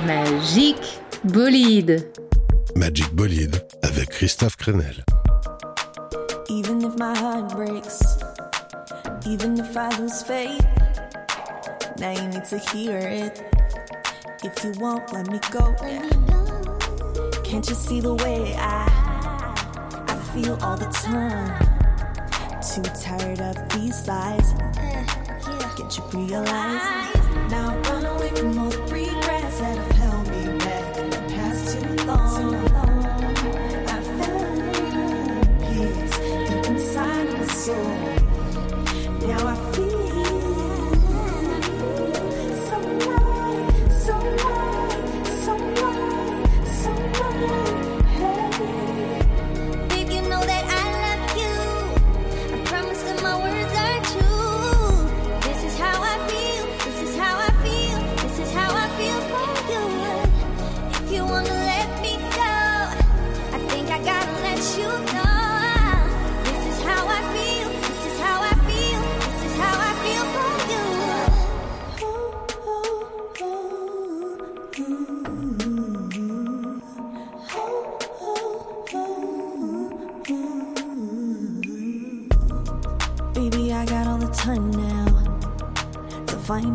Magique bolide. Magic Bolide avec Christophe Crenel. Even if my heart breaks, even if I lose faith, now you need to hear it. If you won't let me go, can't you see the way I I feel all the time? Too tired of these lies. Can't you realize? Now I run away from all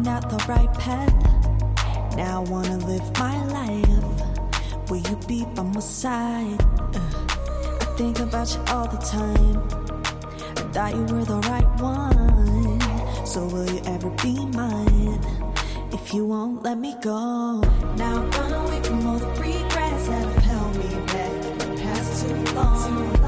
out the right path. Now I wanna live my life. Will you be by my side? Uh, I think about you all the time. I thought you were the right one. So will you ever be mine? If you won't let me go. Now run away from all the regrets that have held me back the past too long. Too long.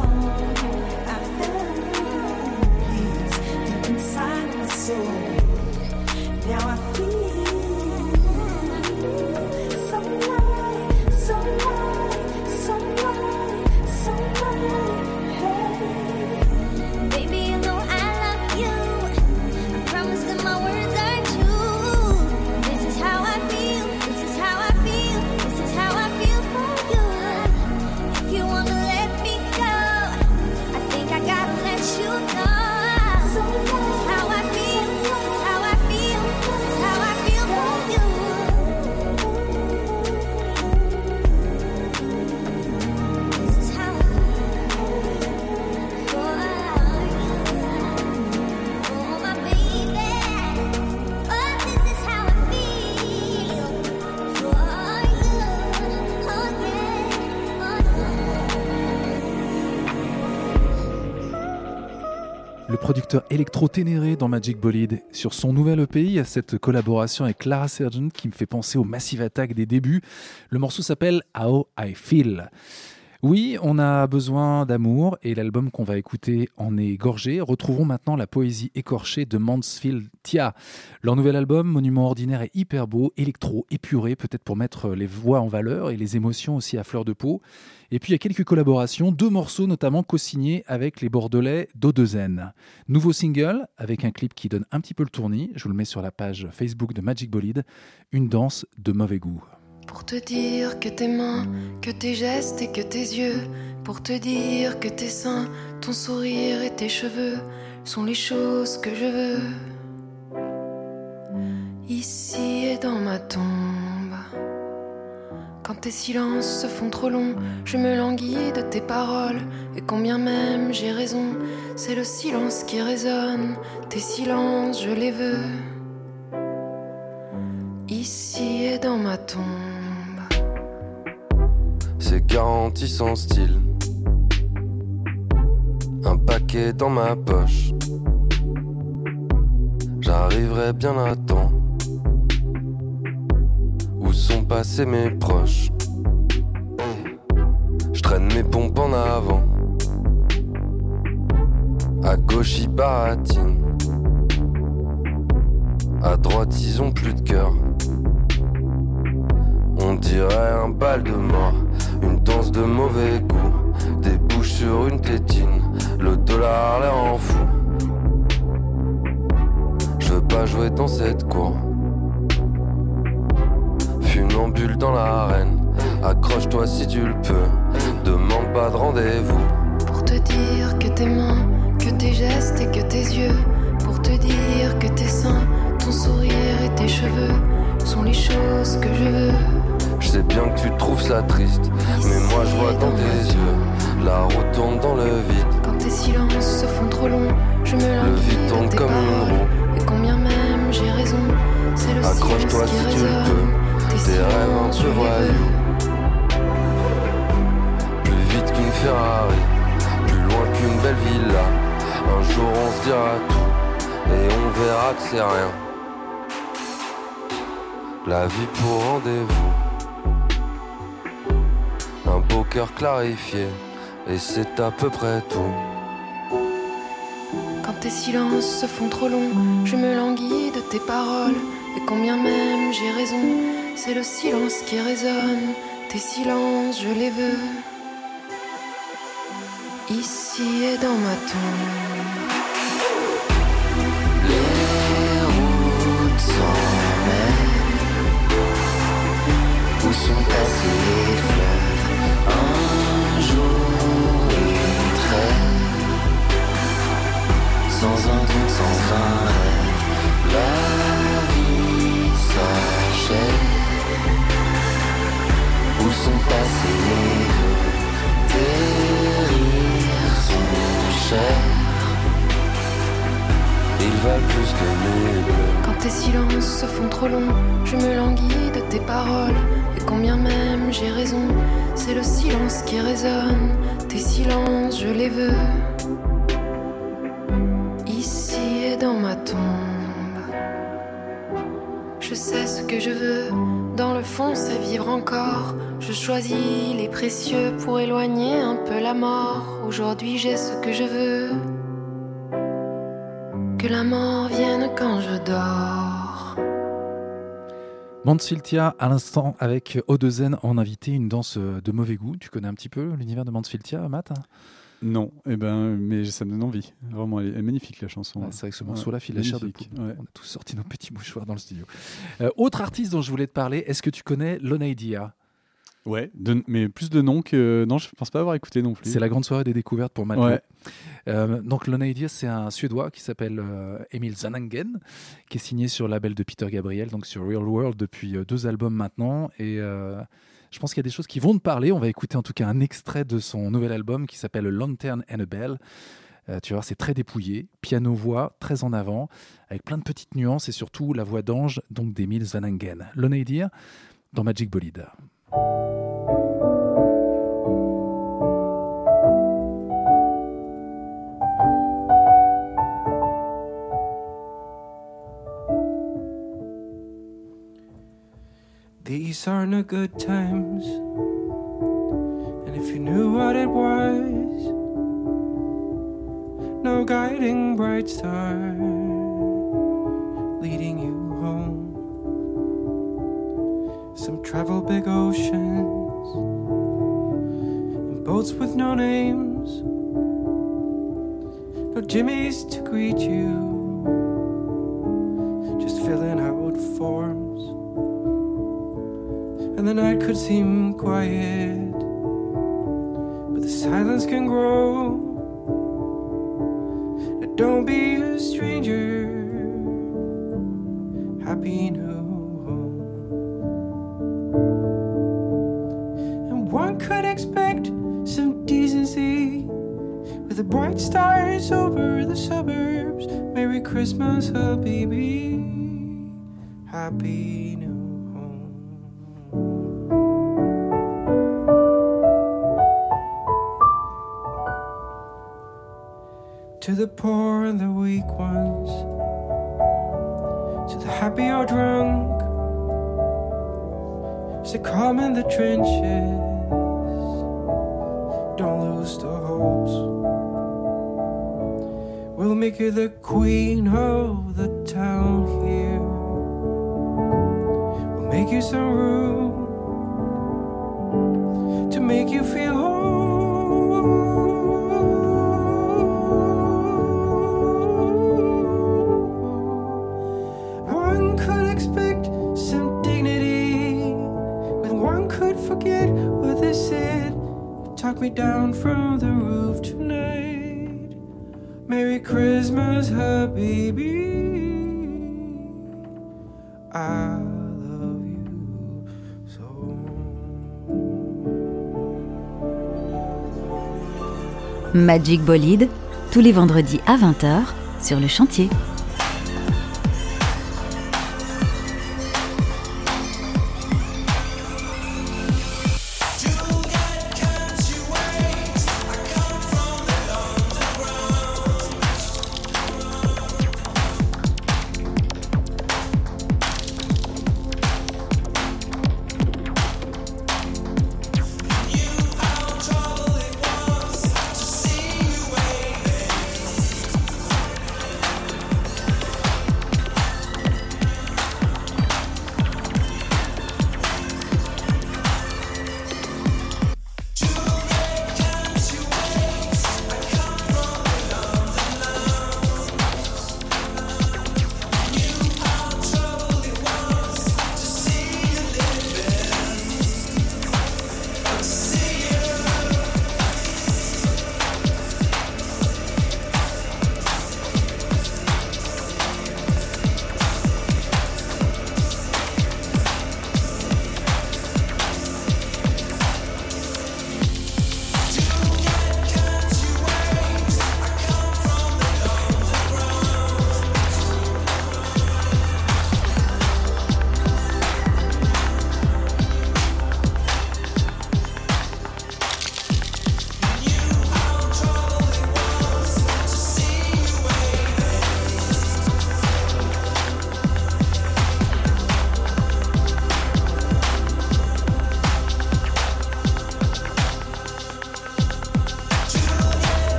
Électro ténéré dans Magic Bolide. Sur son nouvel EP, il y a cette collaboration avec Clara Sargent qui me fait penser au Massive Attack des débuts. Le morceau s'appelle How I Feel. Oui, on a besoin d'amour et l'album qu'on va écouter en est gorgé. Retrouvons maintenant la poésie écorchée de Mansfield Tia. Leur nouvel album, Monument Ordinaire, est hyper beau, électro, épuré, peut-être pour mettre les voix en valeur et les émotions aussi à fleur de peau. Et puis il y a quelques collaborations, deux morceaux notamment co-signés avec les Bordelais d'Odezen. Nouveau single avec un clip qui donne un petit peu le tournis, je vous le mets sur la page Facebook de Magic Bolide, une danse de mauvais goût. Pour te dire que tes mains, que tes gestes et que tes yeux, pour te dire que tes seins, ton sourire et tes cheveux sont les choses que je veux. Ici et dans ma tombe. Quand tes silences se font trop longs, je me languis de tes paroles. Et combien même j'ai raison, c'est le silence qui résonne. Tes silences, je les veux. Ici et dans ma tombe. C'est garanti sans style. Un paquet dans ma poche. J'arriverai bien à temps. Où sont passés mes proches? Je traîne mes pompes en avant. À gauche, ils baratinent. À droite, ils ont plus de cœur. On dirait un bal de mort, une danse de mauvais goût, des bouches sur une tétine, le dollar l'air en fou. Je veux pas jouer dans cette cour. Funambule dans l'arène, accroche-toi si tu le peux, demande pas de rendez-vous. Pour te dire que tes mains, que tes gestes et que tes yeux. Pour te dire que tes seins, ton sourire et tes cheveux sont les choses que je veux. Je sais bien que tu trouves ça triste, mais moi je vois dans tes yeux, la route tourne dans le vide. Quand tes silences se font trop longs, je me Le vide de tourne comme une roue. Et combien même j'ai raison, c'est le Accroche-toi si tu le peux, Tes tes rêves un peu voyous. Plus vite qu'une Ferrari, plus loin qu'une belle villa. Un jour on se dira tout, et on verra que c'est rien. La vie pour rendez-vous. Beau cœur clarifié, et c'est à peu près tout. Quand tes silences se font trop longs, je me languis de tes paroles. Et combien même j'ai raison, c'est le silence qui résonne. Tes silences, je les veux. Ici et dans ma tombe. Où sont passés les Sans un rêve. La vie s'achève. Où sont passés les vœux Tes rires sont chers. Ils valent plus que mes bleus. Quand tes silences se font trop longs, je me languis de tes paroles. Et combien même j'ai raison, c'est le silence qui résonne. Tes silences, je les veux. Dans ma tombe. Je sais ce que je veux, dans le fond c'est vivre encore. Je choisis les précieux pour éloigner un peu la mort. Aujourd'hui j'ai ce que je veux. Que la mort vienne quand je dors. Mansfieldia, à l'instant, avec Odezen en invité, une danse de mauvais goût. Tu connais un petit peu l'univers de Mansfieldia, Matt? Non, eh ben, mais ça me donne envie. Vraiment, elle est, magnifique la chanson. C'est vrai que ce morceau-là file la chair de poule. ouais. On a tous sorti nos petits mouchoirs dans le studio. Euh, autre artiste dont je voulais te parler, est-ce que tu connais Lonaidia Ouais, de- mais plus de noms que. Non, je pense pas avoir écouté non plus. C'est la grande soirée des découvertes pour Matt. Ouais. Euh, donc c'est un Suédois qui s'appelle euh, Emil Zanangen, qui est signé sur le label de Peter Gabriel, donc sur Real World depuis euh, deux albums maintenant. Et euh, je pense qu'il y a des choses qui vont te parler. On va écouter en tout cas un extrait de son nouvel album qui s'appelle Lantern and a Bell. Euh, tu voir, c'est très dépouillé, piano-voix, très en avant, avec plein de petites nuances et surtout la voix d'ange donc d'Emil Zanangen. Lonaidia dans Magic Bolide. These are no good times. And if you knew what it was, no guiding bright star leading you home. Some travel big oceans in boats with no names, no Jimmys to greet you, just filling out forms and the night could seem quiet, but the silence can grow. Now Don't be a stranger. Happy new home. And one could expect some decency with the bright stars over the suburbs. Merry Christmas, baby. Happy new to the poor and the weak ones, to the happy or drunk, to calm in the trenches. Don't lose the hopes. We'll make you the queen of the town here. We'll make you some room to make you feel Me down from the roof tonight. Merry Christmas, baby. I love you Magic Bolide, tous les vendredis à 20h sur le chantier.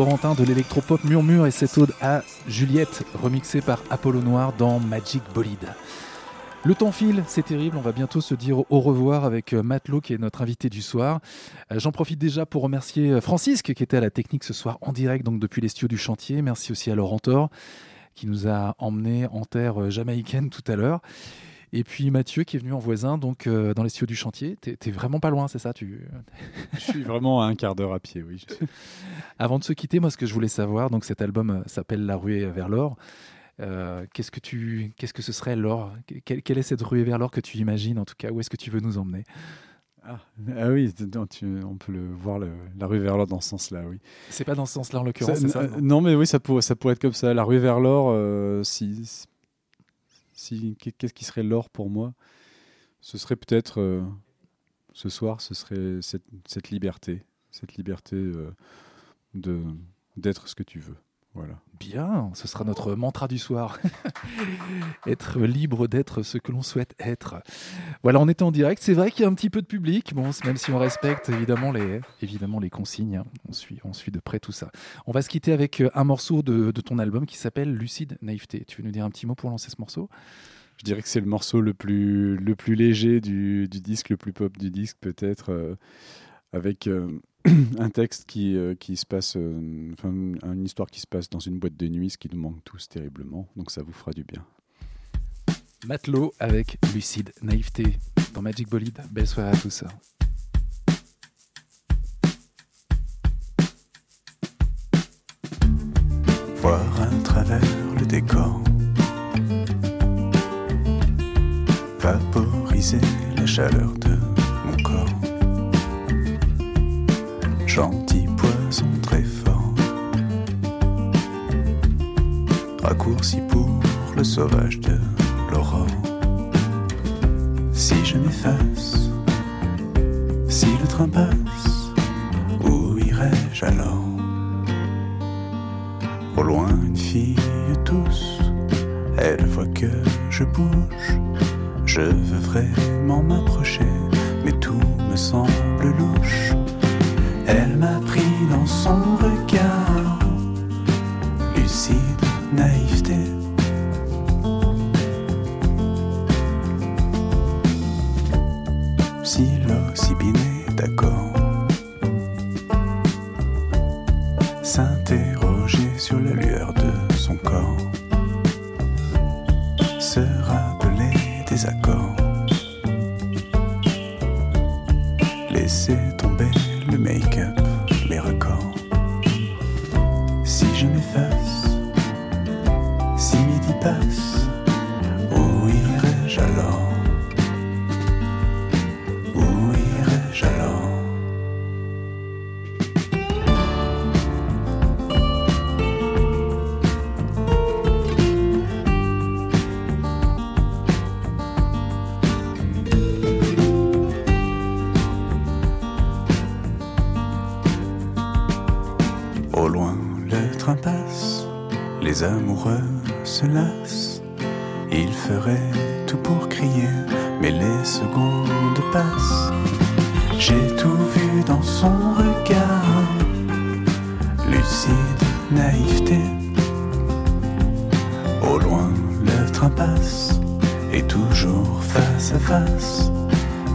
Le laborantin de l'électropop murmure et cette ode à Juliette, remixée par Apollo Noir dans Magic Bolide. Le temps file, c'est terrible, on va bientôt se dire au revoir avec euh, Matelot qui est notre invité du soir. Euh, J'en profite déjà pour remercier euh, Francisque qui était à la technique ce soir en direct donc depuis les studios du chantier. Merci aussi à Laurent Thor qui nous a emmenés en terre jamaïcaine tout à l'heure. Et puis Mathieu qui est venu en voisin donc euh, dans les studios du chantier. T'es t'es vraiment pas loin, c'est ça tu... Je suis vraiment à un quart d'heure à pied, oui. Avant de se quitter, moi ce que je voulais savoir, donc cet album euh, s'appelle La ruée vers l'or. Euh, qu'est-ce que tu, qu'est-ce que ce serait l'or? Quelle, quelle est cette ruée vers l'or que tu imagines en tout cas? Où est-ce que tu veux nous emmener? Ah, ah oui, tu- on peut le voir le- la rue vers l'or dans ce sens-là, oui. C'est pas dans ce sens-là en l'occurrence, Ça- c'est ça non, mais oui, ça pourrait, ça pourrait être comme ça. La rue vers l'or, euh, si, si, qu'est-ce qui serait l'or pour moi? Ce serait peut-être euh, ce soir, ce serait cette, cette liberté, cette liberté euh, de d'être ce que tu veux. Voilà. Bien, ce sera notre mantra du soir. être libre d'être ce que l'on souhaite être. Voilà, on était en direct. C'est vrai qu'il y a un petit peu de public. Bon, même si on respecte évidemment les, évidemment les consignes, hein. on suit, on suit de près tout ça. On va se quitter avec euh, un morceau de, de ton album qui s'appelle Lucide Naïveté. Tu veux nous dire un petit mot pour lancer ce morceau? Je dirais que c'est le morceau le plus, le plus léger du, du disque, le plus pop du disque, peut-être, euh, avec euh, un texte qui, euh, qui se passe, euh, enfin, une histoire qui se passe dans une boîte de nuit, ce qui nous manque tous terriblement. Donc ça vous fera du bien. Matelot avec Lucide Naïveté dans Magic Bolide. Belle soirée à tous. voir à travers le décor, vaporiser la chaleur de mon corps, gentil poison très fort, raccourci pour le sauvage de l'aurore. Si je m'efface, si le train passe, où irai-je alors? Au loin, une fille tous, elle voit que je bouge. Je veux vraiment m'approcher, mais tout me semble louche. Elle m'a pris dans son regard, lucide naïveté. Psilocybiné, d'accord. S'interroger sur la amoureux se lassent. Ils feraient tout pour crier, mais les secondes passent. J'ai tout vu dans son regard, lucide naïveté. Au loin, le train passe, et toujours face à face.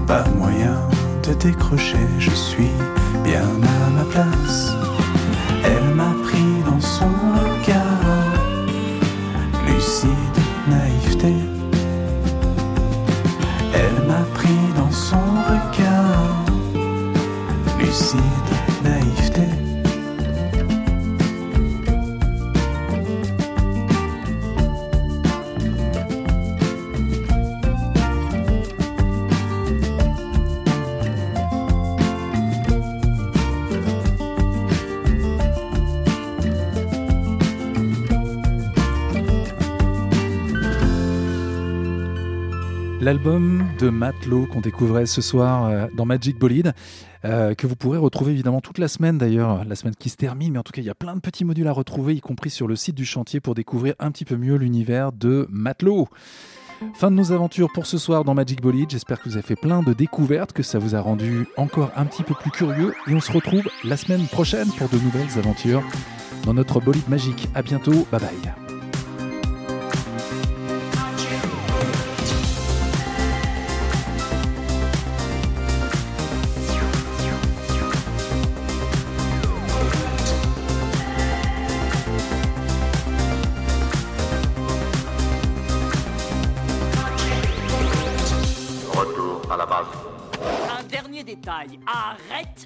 Pas moyen de décrocher, je suis bien à ma place. L'album de Matelot qu'on découvrait ce soir euh, dans Magic Bolide, euh, que vous pourrez retrouver évidemment toute la semaine d'ailleurs, la semaine qui se termine, mais en tout cas il y a plein de petits modules à retrouver, y compris sur le site du chantier pour découvrir un petit peu mieux l'univers de Matelot. Fin de nos aventures pour ce soir dans Magic Bolide, j'espère que vous avez fait plein de découvertes, que ça vous a rendu encore un petit peu plus curieux, et on se retrouve la semaine prochaine pour de nouvelles aventures dans notre bolide magique. À bientôt, bye bye.